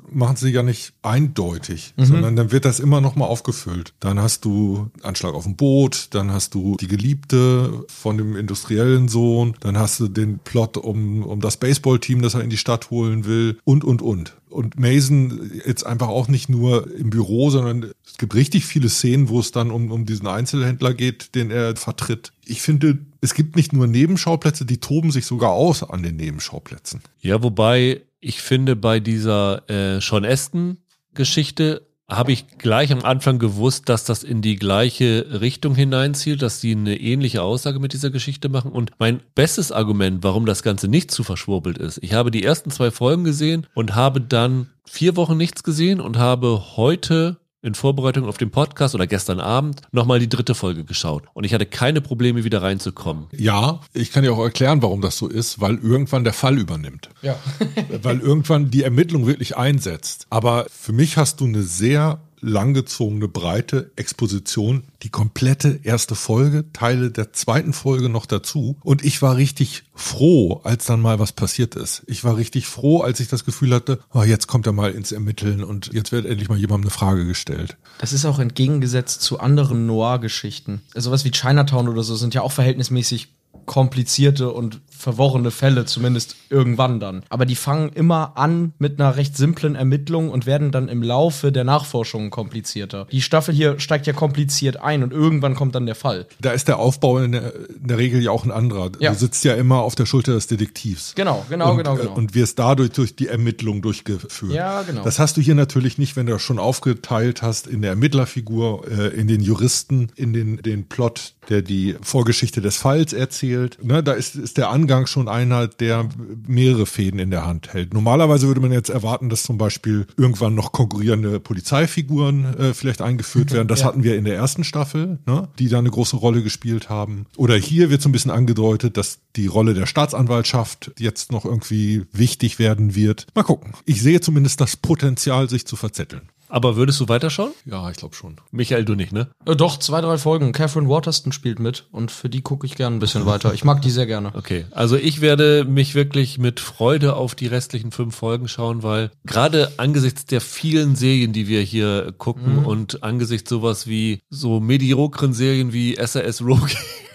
machen sie ja nicht eindeutig, mhm. sondern dann wird das immer noch mal aufgefüllt. Dann hast du Anschlag auf dem Boot, dann hast du die Geliebte von dem industriellen Sohn, dann hast du den Plot um, um das Baseballteam, das er in die Stadt holen will und, und, und. Und Mason jetzt einfach auch nicht nur im Büro, sondern es gibt richtig viele Szenen, wo es dann um, um diesen Einzelhändler geht, den er vertritt. Ich finde, es gibt nicht nur Nebenschauplätze, die toben sich sogar aus an den Nebenschauplätzen. Ja, wobei ich finde, bei dieser äh, Sean Aston Geschichte habe ich gleich am Anfang gewusst, dass das in die gleiche Richtung hineinzielt, dass sie eine ähnliche Aussage mit dieser Geschichte machen. Und mein bestes Argument, warum das Ganze nicht zu verschwurbelt ist, ich habe die ersten zwei Folgen gesehen und habe dann vier Wochen nichts gesehen und habe heute in Vorbereitung auf den Podcast oder gestern Abend nochmal die dritte Folge geschaut. Und ich hatte keine Probleme, wieder reinzukommen. Ja, ich kann dir auch erklären, warum das so ist, weil irgendwann der Fall übernimmt. Ja. [laughs] weil irgendwann die Ermittlung wirklich einsetzt. Aber für mich hast du eine sehr langgezogene, breite Exposition, die komplette erste Folge, Teile der zweiten Folge noch dazu. Und ich war richtig froh, als dann mal was passiert ist. Ich war richtig froh, als ich das Gefühl hatte, oh, jetzt kommt er mal ins Ermitteln und jetzt wird endlich mal jemandem eine Frage gestellt. Das ist auch entgegengesetzt zu anderen Noir-Geschichten. Also was wie Chinatown oder so sind ja auch verhältnismäßig komplizierte und verworrene Fälle, zumindest irgendwann dann. Aber die fangen immer an mit einer recht simplen Ermittlung und werden dann im Laufe der Nachforschungen komplizierter. Die Staffel hier steigt ja kompliziert ein und irgendwann kommt dann der Fall. Da ist der Aufbau in der, in der Regel ja auch ein anderer. Ja. Du sitzt ja immer auf der Schulter des Detektivs. Genau, genau, und, genau, genau. Und wirst dadurch durch die Ermittlung durchgeführt. Ja, genau. Das hast du hier natürlich nicht, wenn du das schon aufgeteilt hast in der Ermittlerfigur, äh, in den Juristen, in den, den Plot, der die Vorgeschichte des Falls erzählt. Ne, da ist, ist der Angang Eingang schon einer, der mehrere Fäden in der Hand hält. Normalerweise würde man jetzt erwarten, dass zum Beispiel irgendwann noch konkurrierende Polizeifiguren äh, vielleicht eingeführt werden. Das ja. hatten wir in der ersten Staffel, ne, die da eine große Rolle gespielt haben. Oder hier wird so ein bisschen angedeutet, dass die Rolle der Staatsanwaltschaft jetzt noch irgendwie wichtig werden wird. Mal gucken. Ich sehe zumindest das Potenzial, sich zu verzetteln. Aber würdest du weiterschauen? Ja, ich glaube schon. Michael, du nicht, ne? Äh, doch, zwei, drei Folgen. Catherine Waterston spielt mit und für die gucke ich gerne ein bisschen weiter. Ich mag die sehr gerne. Okay, also ich werde mich wirklich mit Freude auf die restlichen fünf Folgen schauen, weil gerade angesichts der vielen Serien, die wir hier gucken mhm. und angesichts sowas wie so mediokren Serien wie SAS Rogue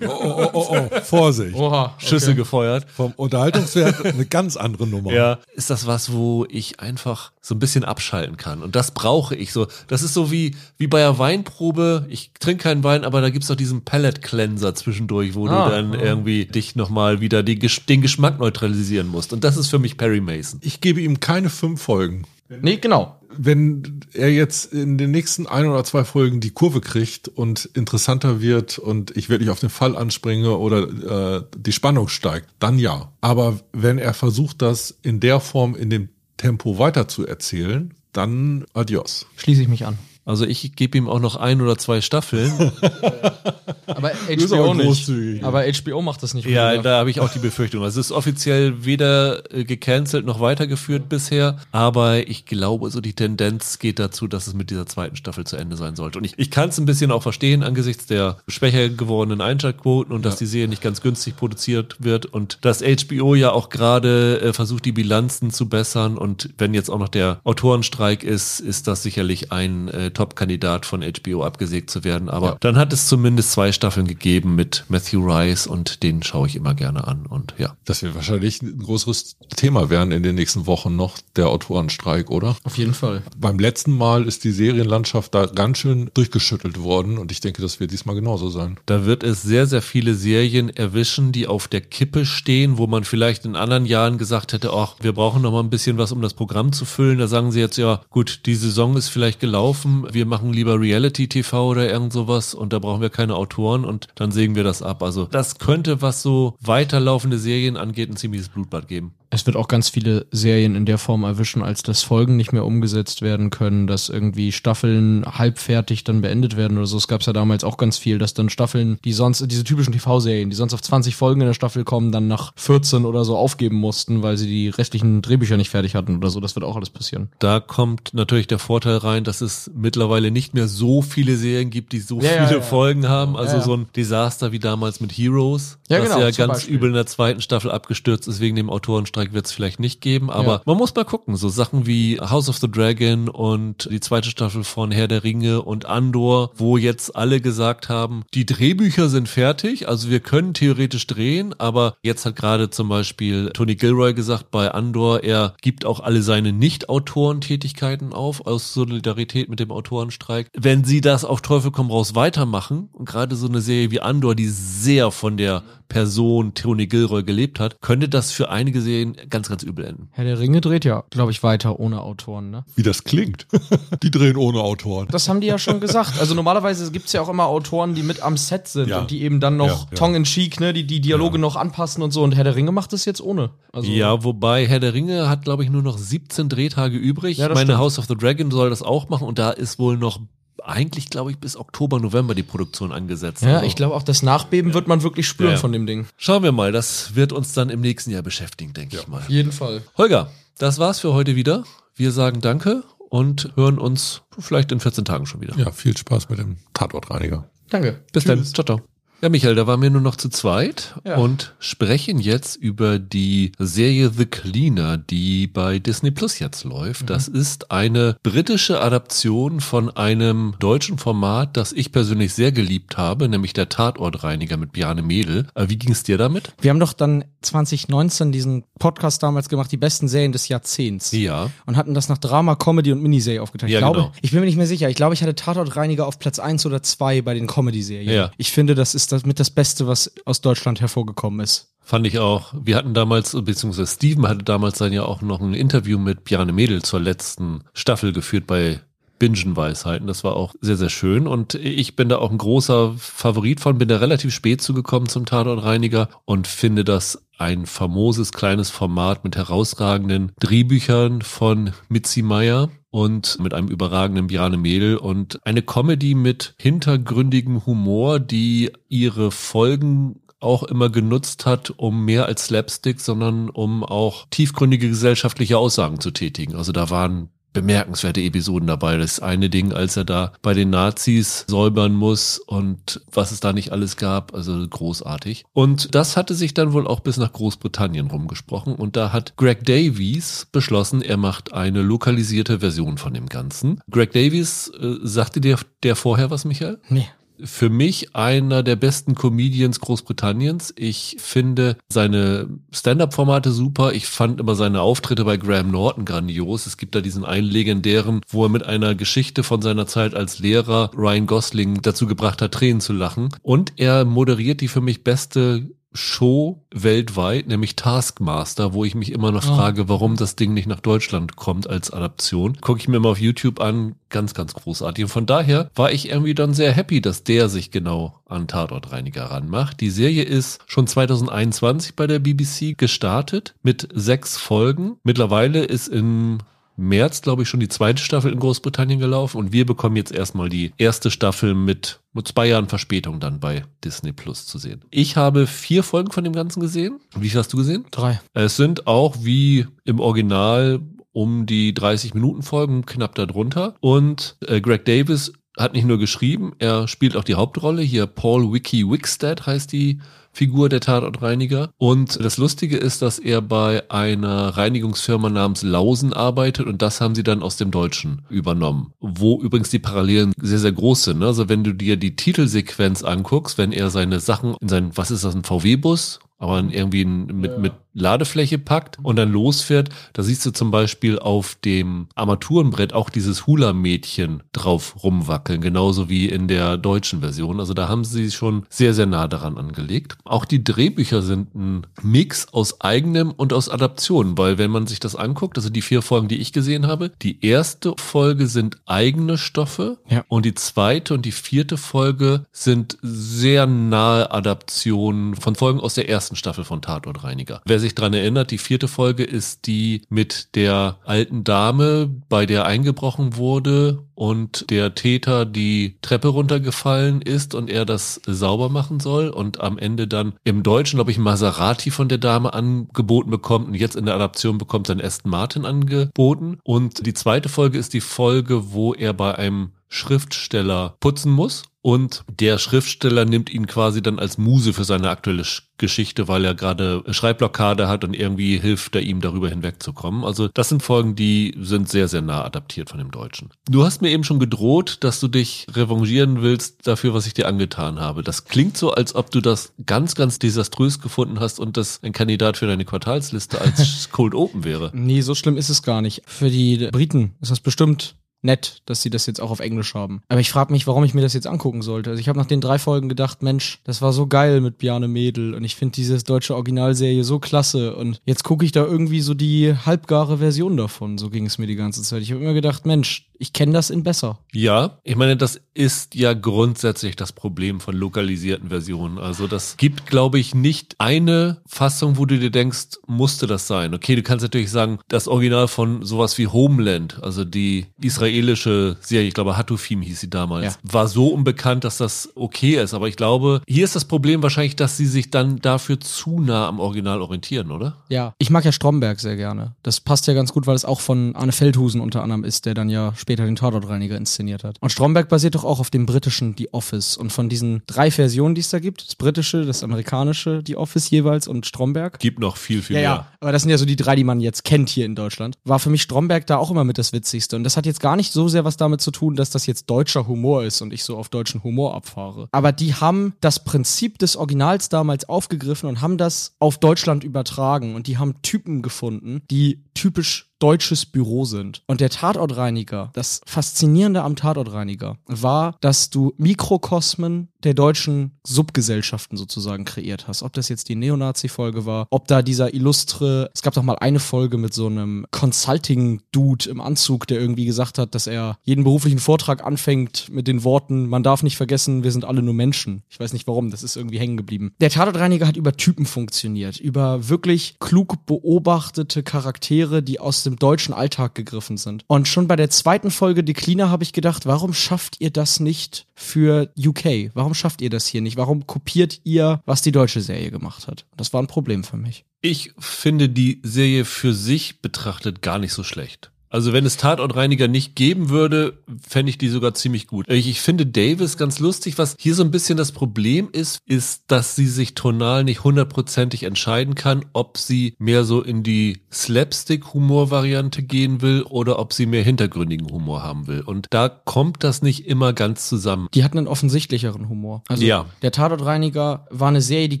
Oh, oh, oh, oh, Vorsicht. Oha, Schüsse okay. gefeuert. Vom Unterhaltungswert eine ganz andere Nummer. Ja, ist das was, wo ich einfach so ein bisschen abschalten kann. Und das brauche ich so. Das ist so wie, wie bei einer Weinprobe. Ich trinke keinen Wein, aber da gibt's doch diesen Palette Cleanser zwischendurch, wo ah, du dann ah. irgendwie dich nochmal wieder den, den Geschmack neutralisieren musst. Und das ist für mich Perry Mason. Ich gebe ihm keine fünf Folgen. Nee, genau wenn er jetzt in den nächsten ein oder zwei Folgen die Kurve kriegt und interessanter wird und ich wirklich auf den Fall anspringe oder äh, die Spannung steigt, dann ja. Aber wenn er versucht, das in der Form, in dem Tempo weiter zu erzählen, dann adios. Schließe ich mich an. Also ich gebe ihm auch noch ein oder zwei Staffeln. [laughs] Aber HBO nicht. Aber HBO macht das nicht. Ja, da habe ich auch die Befürchtung. Also es ist offiziell weder äh, gecancelt noch weitergeführt bisher. Aber ich glaube, so die Tendenz geht dazu, dass es mit dieser zweiten Staffel zu Ende sein sollte. Und ich, ich kann es ein bisschen auch verstehen angesichts der schwächer gewordenen Einschaltquoten und dass ja. die Serie nicht ganz günstig produziert wird und dass HBO ja auch gerade äh, versucht, die Bilanzen zu bessern. Und wenn jetzt auch noch der Autorenstreik ist, ist das sicherlich ein äh, Top-Kandidat von HBO abgesägt zu werden. Aber ja. dann hat es zumindest zwei Staffeln gegeben mit Matthew Rice und den schaue ich immer gerne an. Und ja. Das wird wahrscheinlich ein größeres Thema werden in den nächsten Wochen noch, der Autorenstreik, oder? Auf jeden Fall. Beim letzten Mal ist die Serienlandschaft da ganz schön durchgeschüttelt worden und ich denke, das wird diesmal genauso sein. Da wird es sehr, sehr viele Serien erwischen, die auf der Kippe stehen, wo man vielleicht in anderen Jahren gesagt hätte, ach, wir brauchen noch mal ein bisschen was, um das Programm zu füllen. Da sagen sie jetzt, ja, gut, die Saison ist vielleicht gelaufen, wir machen lieber Reality-TV oder irgend sowas und da brauchen wir keine Autoren und dann sägen wir das ab. Also das könnte, was so weiterlaufende Serien angeht, ein ziemliches Blutbad geben. Es wird auch ganz viele Serien in der Form erwischen, als dass Folgen nicht mehr umgesetzt werden können, dass irgendwie Staffeln halbfertig dann beendet werden oder so. Es gab ja damals auch ganz viel, dass dann Staffeln, die sonst, diese typischen TV-Serien, die sonst auf 20 Folgen in der Staffel kommen, dann nach 14 oder so aufgeben mussten, weil sie die restlichen Drehbücher nicht fertig hatten oder so. Das wird auch alles passieren. Da kommt natürlich der Vorteil rein, dass es mittlerweile nicht mehr so viele Serien gibt, die so Ja, ja, viele ja. Folgen haben. Also Ja, ja. so ein Desaster wie damals mit Heroes, Ja, das genau, ja ganz Beispiel. übel in der zweiten Staffel abgestürzt ist. Wegen dem Autorenstreik wird es vielleicht nicht geben. Aber Ja. man muss mal gucken. So Sachen wie House of the Dragon und die zweite Staffel von Herr der Ringe und Andor, wo jetzt alle gesagt haben, die Drehbücher sind fertig, also wir können theoretisch drehen, aber jetzt hat gerade zum Beispiel Tony Gilroy gesagt bei Andor, er gibt auch alle seine Nicht-Autorentätigkeiten auf, aus Solidarität mit dem Autorenstreik. Wenn sie das auf Teufel komm raus weitermachen, und gerade so eine Serie wie Andor, die sehr von der Person Tony Gilroy gelebt hat, könnte das für einige Serien ganz, ganz übel enden. Herr der Ringe dreht ja, glaube ich, weiter ohne Autoren, ne? Wie das klingt. [laughs] die drehen ohne Autoren. Das haben die ja schon gesagt. Also normalerweise gibt's ja auch immer Autoren, die mit am Set sind Ja. und die eben dann noch Ja, ja. tongue in cheek, ne, die die Dialoge noch anpassen und so. Und Herr der Ringe macht das jetzt ohne. Also, Ja, wobei Herr der Ringe hat, glaube ich, nur noch 17 Drehtage übrig. Ja, Meine stimmt. House of the Dragon soll das auch machen und da ist wohl noch eigentlich, glaube ich, bis Oktober, November die Produktion angesetzt. Ja, Also ich glaube auch das Nachbeben wird man wirklich spüren Ja, ja. von dem Ding. Schauen wir mal, das wird uns dann im nächsten Jahr beschäftigen, denke ich mal. Auf jeden Fall. Holger, das war's für heute wieder. Wir sagen Danke und hören uns vielleicht in 14 Tagen schon wieder. Ja, viel Spaß mit dem Tatortreiniger. Danke. Bis dann. Ciao, ciao. Ja, Michael, da waren wir nur noch zu zweit Ja. und sprechen jetzt über die Serie The Cleaner, die bei Disney Plus jetzt läuft. Das ist eine britische Adaption von einem deutschen Format, das ich persönlich sehr geliebt habe, nämlich der Tatortreiniger mit Bjarne Mädel. Äh, Wie ging es dir damit? Wir haben doch dann 2019 diesen Podcast damals gemacht, die besten Serien des Jahrzehnts. Ja. Und hatten das nach Drama, Comedy und Miniserie aufgeteilt. Ja, ich glaube, genau. ich bin mir nicht mehr sicher. Ich glaube, ich hatte Tatortreiniger auf Platz 1 oder 2 bei den Comedy-Serien. Ja. Ich finde, das ist das mit das Beste, was aus Deutschland hervorgekommen ist. Fand ich auch. Wir hatten damals, beziehungsweise Steven hatte damals dann ja auch noch ein Interview mit Bjarne Mädel zur letzten Staffel geführt bei Bingenweisheiten. Das war auch sehr, sehr schön. Und ich bin da auch ein großer Favorit von, bin da relativ spät zugekommen zum Tatortreiniger und finde das ein famoses kleines Format mit herausragenden Drehbüchern von Mitzi Meyer und mit einem überragenden Bjarne Mädel und eine Comedy mit hintergründigem Humor, die ihre Folgen auch immer genutzt hat, um mehr als Slapstick, sondern um auch tiefgründige gesellschaftliche Aussagen zu tätigen. Also da waren bemerkenswerte Episoden dabei. Das eine Ding, als er da bei den Nazis säubern muss und was es da nicht alles gab, also großartig. Und das hatte sich dann wohl auch bis nach Großbritannien rumgesprochen und da hat Greg Davies beschlossen, er macht eine lokalisierte Version von dem Ganzen. Greg Davies, äh, sagte dir der vorher was, Michael? Nee. Für mich einer der besten Comedians Großbritanniens. Ich finde seine Stand-up-Formate super. Ich fand immer seine Auftritte bei Graham Norton grandios. Es gibt da diesen einen legendären, wo er mit einer Geschichte von seiner Zeit als Lehrer Ryan Gosling dazu gebracht hat, Tränen zu lachen. Und er moderiert die für mich beste Show weltweit, nämlich Taskmaster, wo ich mich immer noch Oh. frage, warum das Ding nicht nach Deutschland kommt als Adaption. Gucke ich mir mal auf YouTube an, ganz, ganz großartig. Und von daher war ich irgendwie dann sehr happy, dass der sich genau an Tatortreiniger ranmacht. Die Serie ist schon 2021 bei der BBC gestartet mit sechs Folgen. Mittlerweile ist im März, glaube ich, schon die zweite Staffel in Großbritannien gelaufen und wir bekommen jetzt erstmal die erste Staffel mit, mit zwei Jahren Verspätung dann bei Disney Plus zu sehen. Ich habe vier Folgen von dem Ganzen gesehen. Wie viel hast du gesehen? Drei. Es sind auch wie im Original um die 30 Minuten Folgen knapp darunter. Und äh, Greg Davis hat nicht nur geschrieben, er spielt auch die Hauptrolle. Hier Paul Wiki Wickstead heißt die Figur der Tatortreiniger. Und das Lustige ist, dass er bei einer Reinigungsfirma namens Lausen arbeitet und das haben sie dann aus dem Deutschen übernommen. Wo übrigens die Parallelen sehr, sehr groß sind. Also wenn du dir die Titelsequenz anguckst, wenn er seine Sachen in seinen, was ist das, ein VW-Bus? Aber in irgendwie mit, mit Ladefläche packt und dann losfährt, da siehst du zum Beispiel auf dem Armaturenbrett auch dieses Hula-Mädchen drauf rumwackeln, genauso wie in der deutschen Version. Also da haben sie schon sehr, sehr nah daran angelegt. Auch die Drehbücher sind ein Mix aus eigenem und aus Adaptionen, weil wenn man sich das anguckt, also die vier Folgen, die ich gesehen habe, die erste Folge sind eigene Stoffe Ja. und die zweite und die vierte Folge sind sehr nahe Adaptionen von Folgen aus der ersten ersten Staffel von Tatortreiniger. Wer sich dran erinnert, die vierte Folge ist die mit der alten Dame, bei der eingebrochen wurde und der Täter die Treppe runtergefallen ist und er das sauber machen soll und am Ende dann im Deutschen, glaube ich, Maserati von der Dame angeboten bekommt und jetzt in der Adaption bekommt sein Aston Martin angeboten. Und die zweite Folge ist die Folge, wo er bei einem Schriftsteller putzen muss und der Schriftsteller nimmt ihn quasi dann als Muse für seine aktuelle Geschichte, weil er gerade Schreibblockade hat und irgendwie hilft er ihm darüber hinwegzukommen. Also das sind Folgen, die sind sehr, sehr nah adaptiert von dem Deutschen. Du hast mir eben schon gedroht, dass du dich revanchieren willst dafür, was ich dir angetan habe. Das klingt so, als ob du das ganz, ganz desaströs gefunden hast und das ein Kandidat für deine Quartalsliste als [laughs] Cold Open wäre. Nee, so schlimm ist es gar nicht. Für die Briten ist das bestimmt nett, dass sie das jetzt auch auf Englisch haben. Aber ich frage mich, warum ich mir das jetzt angucken sollte. Also ich habe nach den drei Folgen gedacht, Mensch, das war so geil mit Bjarne Mädel und ich finde diese deutsche Originalserie so klasse und jetzt gucke ich da irgendwie so die halbgare Version davon. So ging es mir die ganze Zeit. Ich habe immer gedacht, Mensch, ich kenne das in besser. Ja, ich meine, das ist ja grundsätzlich das Problem von lokalisierten Versionen. Also das gibt, glaube ich, nicht eine Fassung, wo du dir denkst, musste das sein. Okay, du kannst natürlich sagen, das Original von sowas wie Homeland, also die israelische Serie, ich glaube Hatufim hieß sie damals, ja. war so unbekannt, dass das okay ist. Aber ich glaube, hier ist das Problem wahrscheinlich, dass sie sich dann dafür zu nah am Original orientieren, oder? Ja, ich mag ja Stromberg sehr gerne. Das passt ja ganz gut, weil es auch von Arne Feldhusen unter anderem ist, der dann ja später den Tatortreiniger inszeniert hat. Und Stromberg basiert doch auch auf dem britischen The Office. Und von diesen drei Versionen, die es da gibt, das britische, das amerikanische The Office jeweils und Stromberg. Gibt noch viel, viel ja, mehr. Ja, aber das sind ja so die drei, die man jetzt kennt hier in Deutschland. War für mich Stromberg da auch immer mit das Witzigste. Und das hat jetzt gar nicht so sehr was damit zu tun, dass das jetzt deutscher Humor ist und ich so auf deutschen Humor abfahre. Aber die haben das Prinzip des Originals damals aufgegriffen und haben das auf Deutschland übertragen. Und die haben Typen gefunden, die typisch deutsches Büro sind. Und der Tatortreiniger, das Faszinierende am Tatortreiniger war, dass du Mikrokosmen der deutschen Subgesellschaften sozusagen kreiert hast. Ob das jetzt die Neonazi-Folge war, ob da dieser illustre, es gab doch mal eine Folge mit so einem Consulting-Dude im Anzug, der irgendwie gesagt hat, dass er jeden beruflichen Vortrag anfängt mit den Worten, man darf nicht vergessen, wir sind alle nur Menschen. Ich weiß nicht warum, das ist irgendwie hängen geblieben. Der Tatortreiniger hat über Typen funktioniert, über wirklich klug beobachtete Charaktere, die aus dem deutschen Alltag gegriffen sind. Und schon bei der zweiten Folge Die Cleaner habe ich gedacht, warum schafft ihr das nicht für UK? Warum schafft ihr das hier nicht? Warum kopiert ihr, was die deutsche Serie gemacht hat? Das war ein Problem für mich. Ich finde die Serie für sich betrachtet gar nicht so schlecht. Also wenn es Tatortreiniger nicht geben würde, fände ich die sogar ziemlich gut. Ich, ich, finde Davis ganz lustig. Was hier so ein bisschen das Problem ist, ist, dass sie sich tonal nicht hundertprozentig entscheiden kann, ob sie mehr so in die Slapstick-Humor-Variante gehen will oder ob sie mehr hintergründigen Humor haben will. Und da kommt das nicht immer ganz zusammen. Die hatten einen offensichtlicheren Humor. Also ja. der Tatortreiniger war eine Serie, die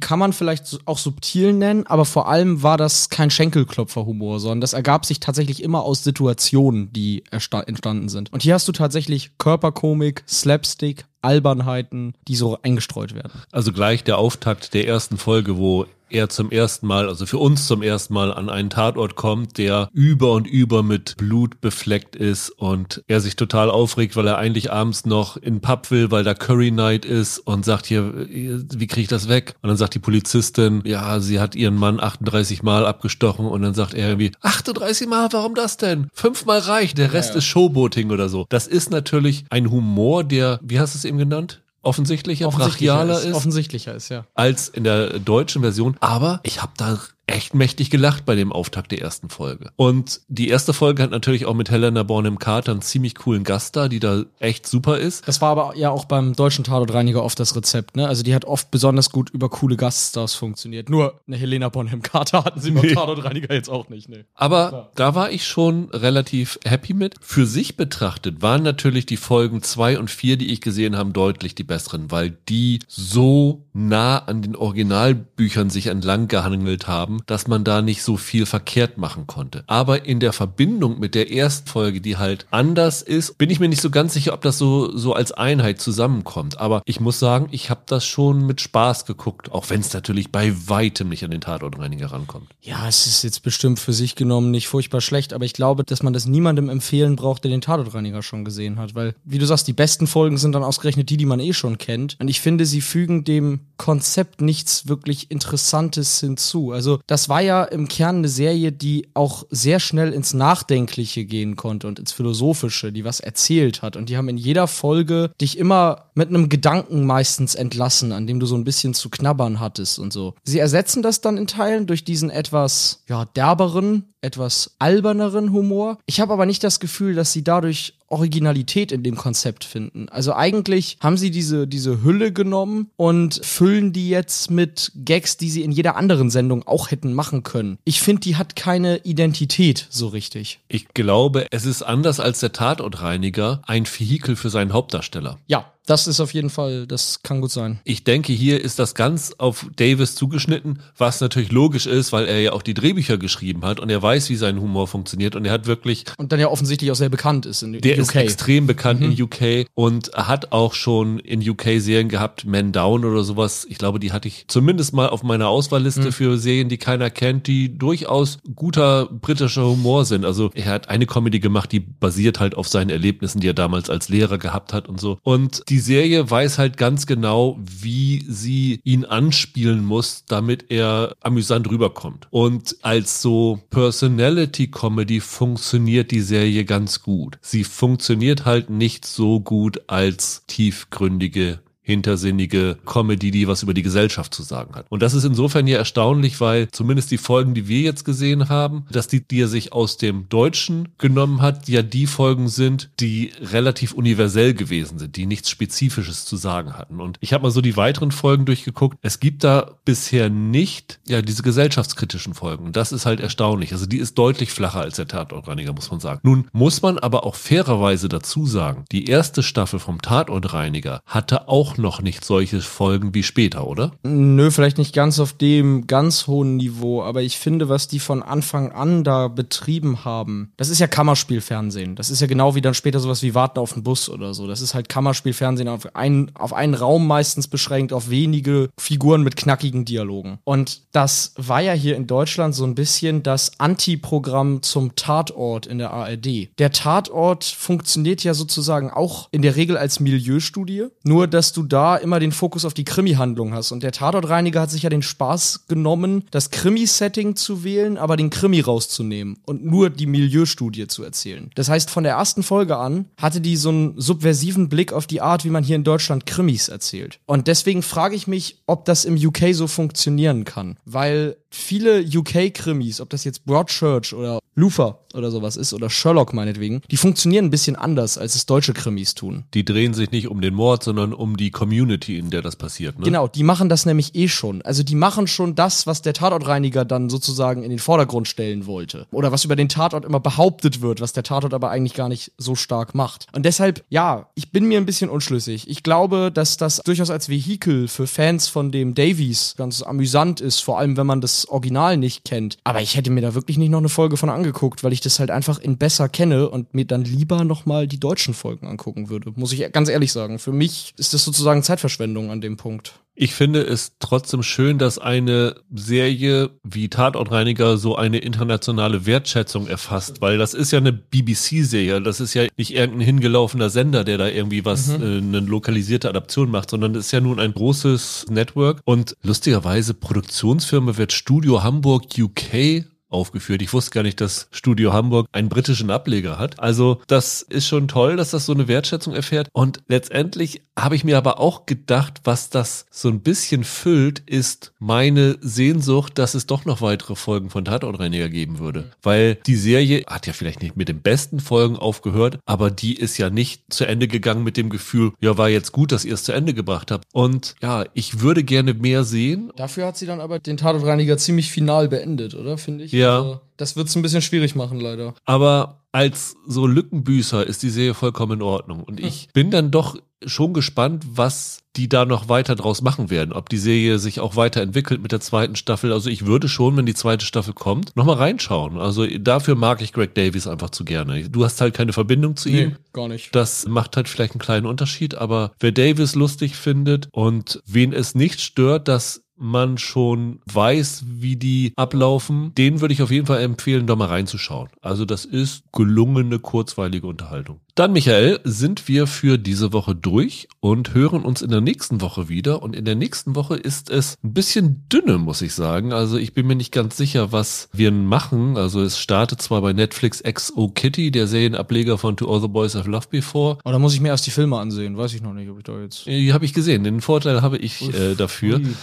kann man vielleicht auch subtil nennen, aber vor allem war das kein Schenkelklopfer-Humor, sondern das ergab sich tatsächlich immer aus Situationen Situationen, die entstanden sind. Und hier hast du tatsächlich Körperkomik, Slapstick, Albernheiten, die so eingestreut werden. Also gleich der Auftakt der ersten Folge, wo er zum ersten Mal, also für uns zum ersten Mal an einen Tatort kommt, der über und über mit Blut befleckt ist und er sich total aufregt, weil er eigentlich abends noch in Pub will, weil da Curry Night ist und sagt hier, wie kriege ich das weg? Und dann sagt die Polizistin, ja, sie hat ihren Mann 38 Mal abgestochen und dann sagt er irgendwie, 38 Mal, warum das denn? Fünfmal reicht, der Rest ja, ja. ist Showboating oder so. Das ist natürlich ein Humor, der, wie hast du es eben genannt? Offensichtlicher, offensichtlicher brachialer ist, ist. Offensichtlicher ist, ja. Als in der deutschen Version. Aber ich habe da echt mächtig gelacht bei dem Auftakt der ersten Folge. Und die erste Folge hat natürlich auch mit Helena Bonham Carter einen ziemlich coolen Gast da, die da echt super ist. Das war aber ja auch beim deutschen Tatortreiniger oft das Rezept, ne? Also die hat oft besonders gut über coole Gaststars funktioniert. Nur eine Helena Bonham Carter hatten sie beim nee. Tatortreiniger jetzt auch nicht, ne? Aber ja. da war ich schon relativ happy mit. Für sich betrachtet waren natürlich die Folgen zwei und vier, die ich gesehen habe, deutlich die besseren, weil die so nah an den Originalbüchern sich entlang gehangelt haben, dass man da nicht so viel verkehrt machen konnte. Aber in der Verbindung mit der ersten Folge, die halt anders ist, bin ich mir nicht so ganz sicher, ob das so, so als Einheit zusammenkommt. Aber ich muss sagen, ich habe das schon mit Spaß geguckt, auch wenn es natürlich bei weitem nicht an den Tatortreiniger rankommt. Ja, es ist jetzt bestimmt für sich genommen nicht furchtbar schlecht, aber ich glaube, dass man das niemandem empfehlen braucht, der den Tatortreiniger schon gesehen hat, weil, wie du sagst, die besten Folgen sind dann ausgerechnet die, die man eh schon kennt. Und ich finde, sie fügen dem Konzept nichts wirklich Interessantes hinzu. Also, das war ja im Kern eine Serie, die auch sehr schnell ins Nachdenkliche gehen konnte und ins Philosophische, die was erzählt hat. Und die haben in jeder Folge dich immer mit einem Gedanken meistens entlassen, an dem du so ein bisschen zu knabbern hattest und so. Sie ersetzen das dann in Teilen durch diesen etwas, ja, derberen, etwas alberneren Humor. Ich habe aber nicht das Gefühl, dass sie dadurch Originalität in dem Konzept finden. Also eigentlich haben sie diese, diese Hülle genommen und füllen die jetzt mit Gags, die sie in jeder anderen Sendung auch hätten machen können. Ich finde, die hat keine Identität so richtig. Ich glaube, es ist anders als der Tatortreiniger ein Vehikel für seinen Hauptdarsteller. Ja, das ist auf jeden Fall, das kann gut sein. Ich denke, hier ist das ganz auf Davis zugeschnitten, was natürlich logisch ist, weil er ja auch die Drehbücher geschrieben hat und er weiß, wie sein Humor funktioniert und er hat wirklich. Und dann ja offensichtlich auch sehr bekannt ist in der UK. ist extrem bekannt mhm. in UK und hat auch schon in UK Serien gehabt, Man Down oder sowas. Ich glaube, die hatte ich zumindest mal auf meiner Auswahlliste mhm. für Serien, die keiner kennt, die durchaus guter britischer Humor sind. Also er hat eine Comedy gemacht, die basiert halt auf seinen Erlebnissen, die er damals als Lehrer gehabt hat und so. Und die die Serie weiß halt ganz genau, wie sie ihn anspielen muss, damit er amüsant rüberkommt. Und als so Personality-Comedy funktioniert die Serie ganz gut. Sie funktioniert halt nicht so gut als tiefgründige hintersinnige Comedy, die was über die Gesellschaft zu sagen hat. Und das ist insofern ja erstaunlich, weil zumindest die Folgen, die wir jetzt gesehen haben, dass die, die er sich aus dem Deutschen genommen hat, ja die Folgen sind, die relativ universell gewesen sind, die nichts Spezifisches zu sagen hatten. Und ich habe mal so die weiteren Folgen durchgeguckt. Es gibt da bisher nicht ja diese gesellschaftskritischen Folgen. Und das ist halt erstaunlich. Also die ist deutlich flacher als der Tatortreiniger, muss man sagen. Nun muss man aber auch fairerweise dazu sagen, die erste Staffel vom Tatortreiniger hatte auch noch nicht solche Folgen wie später, oder? Nö, vielleicht nicht ganz auf dem ganz hohen Niveau, aber ich finde, was die von Anfang an da betrieben haben, das ist ja Kammerspielfernsehen. Das ist ja genau wie dann später sowas wie Warten auf den Bus oder so. Das ist halt Kammerspielfernsehen auf einen, auf einen Raum meistens beschränkt, auf wenige Figuren mit knackigen Dialogen. Und das war ja hier in Deutschland so ein bisschen das Antiprogramm zum Tatort in der ARD. Der Tatort funktioniert ja sozusagen auch in der Regel als Milieustudie, nur dass du da immer den Fokus auf die Krimi-Handlung hast. Und der Tatortreiniger hat sich ja den Spaß genommen, das Krimi-Setting zu wählen, aber den Krimi rauszunehmen und nur die Milieustudie zu erzählen. Das heißt, von der ersten Folge an hatte die so einen subversiven Blick auf die Art, wie man hier in Deutschland Krimis erzählt. Und deswegen frage ich mich, ob das im UK so funktionieren kann. Weil viele UK-Krimis, ob das jetzt Broadchurch oder Luther oder sowas ist oder Sherlock meinetwegen, die funktionieren ein bisschen anders, als es deutsche Krimis tun. Die drehen sich nicht um den Mord, sondern um die Community, in der das passiert. Ne? Genau, die machen das nämlich eh schon. Also die machen schon das, was der Tatortreiniger dann sozusagen in den Vordergrund stellen wollte. Oder was über den Tatort immer behauptet wird, was der Tatort aber eigentlich gar nicht so stark macht. Und deshalb, ja, ich bin mir ein bisschen unschlüssig. Ich glaube, dass das durchaus als Vehikel für Fans von dem Davies ganz amüsant ist, vor allem wenn man das Original nicht kennt. Aber ich hätte mir da wirklich nicht noch eine Folge von angeguckt, weil ich das halt einfach in besser kenne und mir dann lieber nochmal die deutschen Folgen angucken würde. Muss ich ganz ehrlich sagen. Für mich ist das sozusagen Zeitverschwendung an dem Punkt. Ich finde es trotzdem schön, dass eine Serie wie Tatortreiniger so eine internationale Wertschätzung erfasst, weil das ist ja eine BBC-Serie. Das ist ja nicht irgendein hingelaufener Sender, der da irgendwie was, mhm. äh, eine lokalisierte Adaption macht, sondern das ist ja nun ein großes Network. Und lustigerweise, Produktionsfirma wird Studio Hamburg UK aufgeführt. Ich wusste gar nicht, dass Studio Hamburg einen britischen Ableger hat. Also das ist schon toll, dass das so eine Wertschätzung erfährt. Und letztendlich habe ich mir aber auch gedacht, was das so ein bisschen füllt, ist meine Sehnsucht, dass es doch noch weitere Folgen von Tatortreiniger geben würde. Weil die Serie hat ja vielleicht nicht mit den besten Folgen aufgehört, aber die ist ja nicht zu Ende gegangen mit dem Gefühl, ja, war jetzt gut, dass ihr es zu Ende gebracht habt. Und ja, ich würde gerne mehr sehen. Dafür hat sie dann aber den Tatortreiniger ziemlich final beendet, oder? Finde ich. Ja. Also, das wird es ein bisschen schwierig machen, leider. Aber als so Lückenbüßer ist die Serie vollkommen in Ordnung. Und ich bin dann doch schon gespannt, was die da noch weiter draus machen werden, ob die Serie sich auch weiterentwickelt mit der zweiten Staffel. Also ich würde schon, wenn die zweite Staffel kommt, nochmal reinschauen. Also dafür mag ich Greg Davies einfach zu gerne. Du hast halt keine Verbindung zu ihm. Nee, gar nicht. Das macht halt vielleicht einen kleinen Unterschied, aber wer Davis lustig findet und wen es nicht stört, dass man schon weiß, wie die ablaufen, den würde ich auf jeden Fall empfehlen, da mal reinzuschauen. Also das ist gelungene, kurzweilige Unterhaltung. Dann, Michael, sind wir für diese Woche durch und hören uns in der nächsten Woche wieder. Und in der nächsten Woche ist es ein bisschen dünne, muss ich sagen. Also ich bin mir nicht ganz sicher, was wir machen. Also es startet zwar bei Netflix XO Kitty, der Serienableger von To All the Boys I've Loved Before. Aber da muss ich mir erst die Filme ansehen. Weiß ich noch nicht, ob ich da jetzt. Die habe ich gesehen. Den Vorteil habe ich äh, dafür. Ui.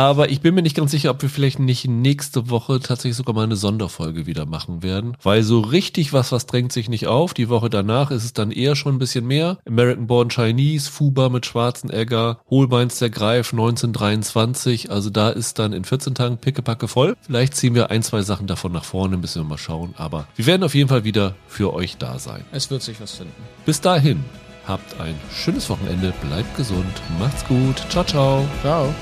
Aber ich bin mir nicht ganz sicher, ob wir vielleicht nicht nächste Woche tatsächlich sogar mal eine Sonderfolge wieder machen werden. Weil so richtig was, was drängt sich nicht auf. Die Woche danach ist es dann eher schon ein bisschen mehr. American Born Chinese, Fuba mit Schwarzenegger, Holbeins der Greif 1923. Also da ist dann in 14 Tagen pickepacke voll. Vielleicht ziehen wir ein, zwei Sachen davon nach vorne, müssen wir mal schauen. Aber wir werden auf jeden Fall wieder für euch da sein. Es wird sich was finden. Bis dahin, habt ein schönes Wochenende, bleibt gesund, macht's gut, ciao, ciao. Ciao.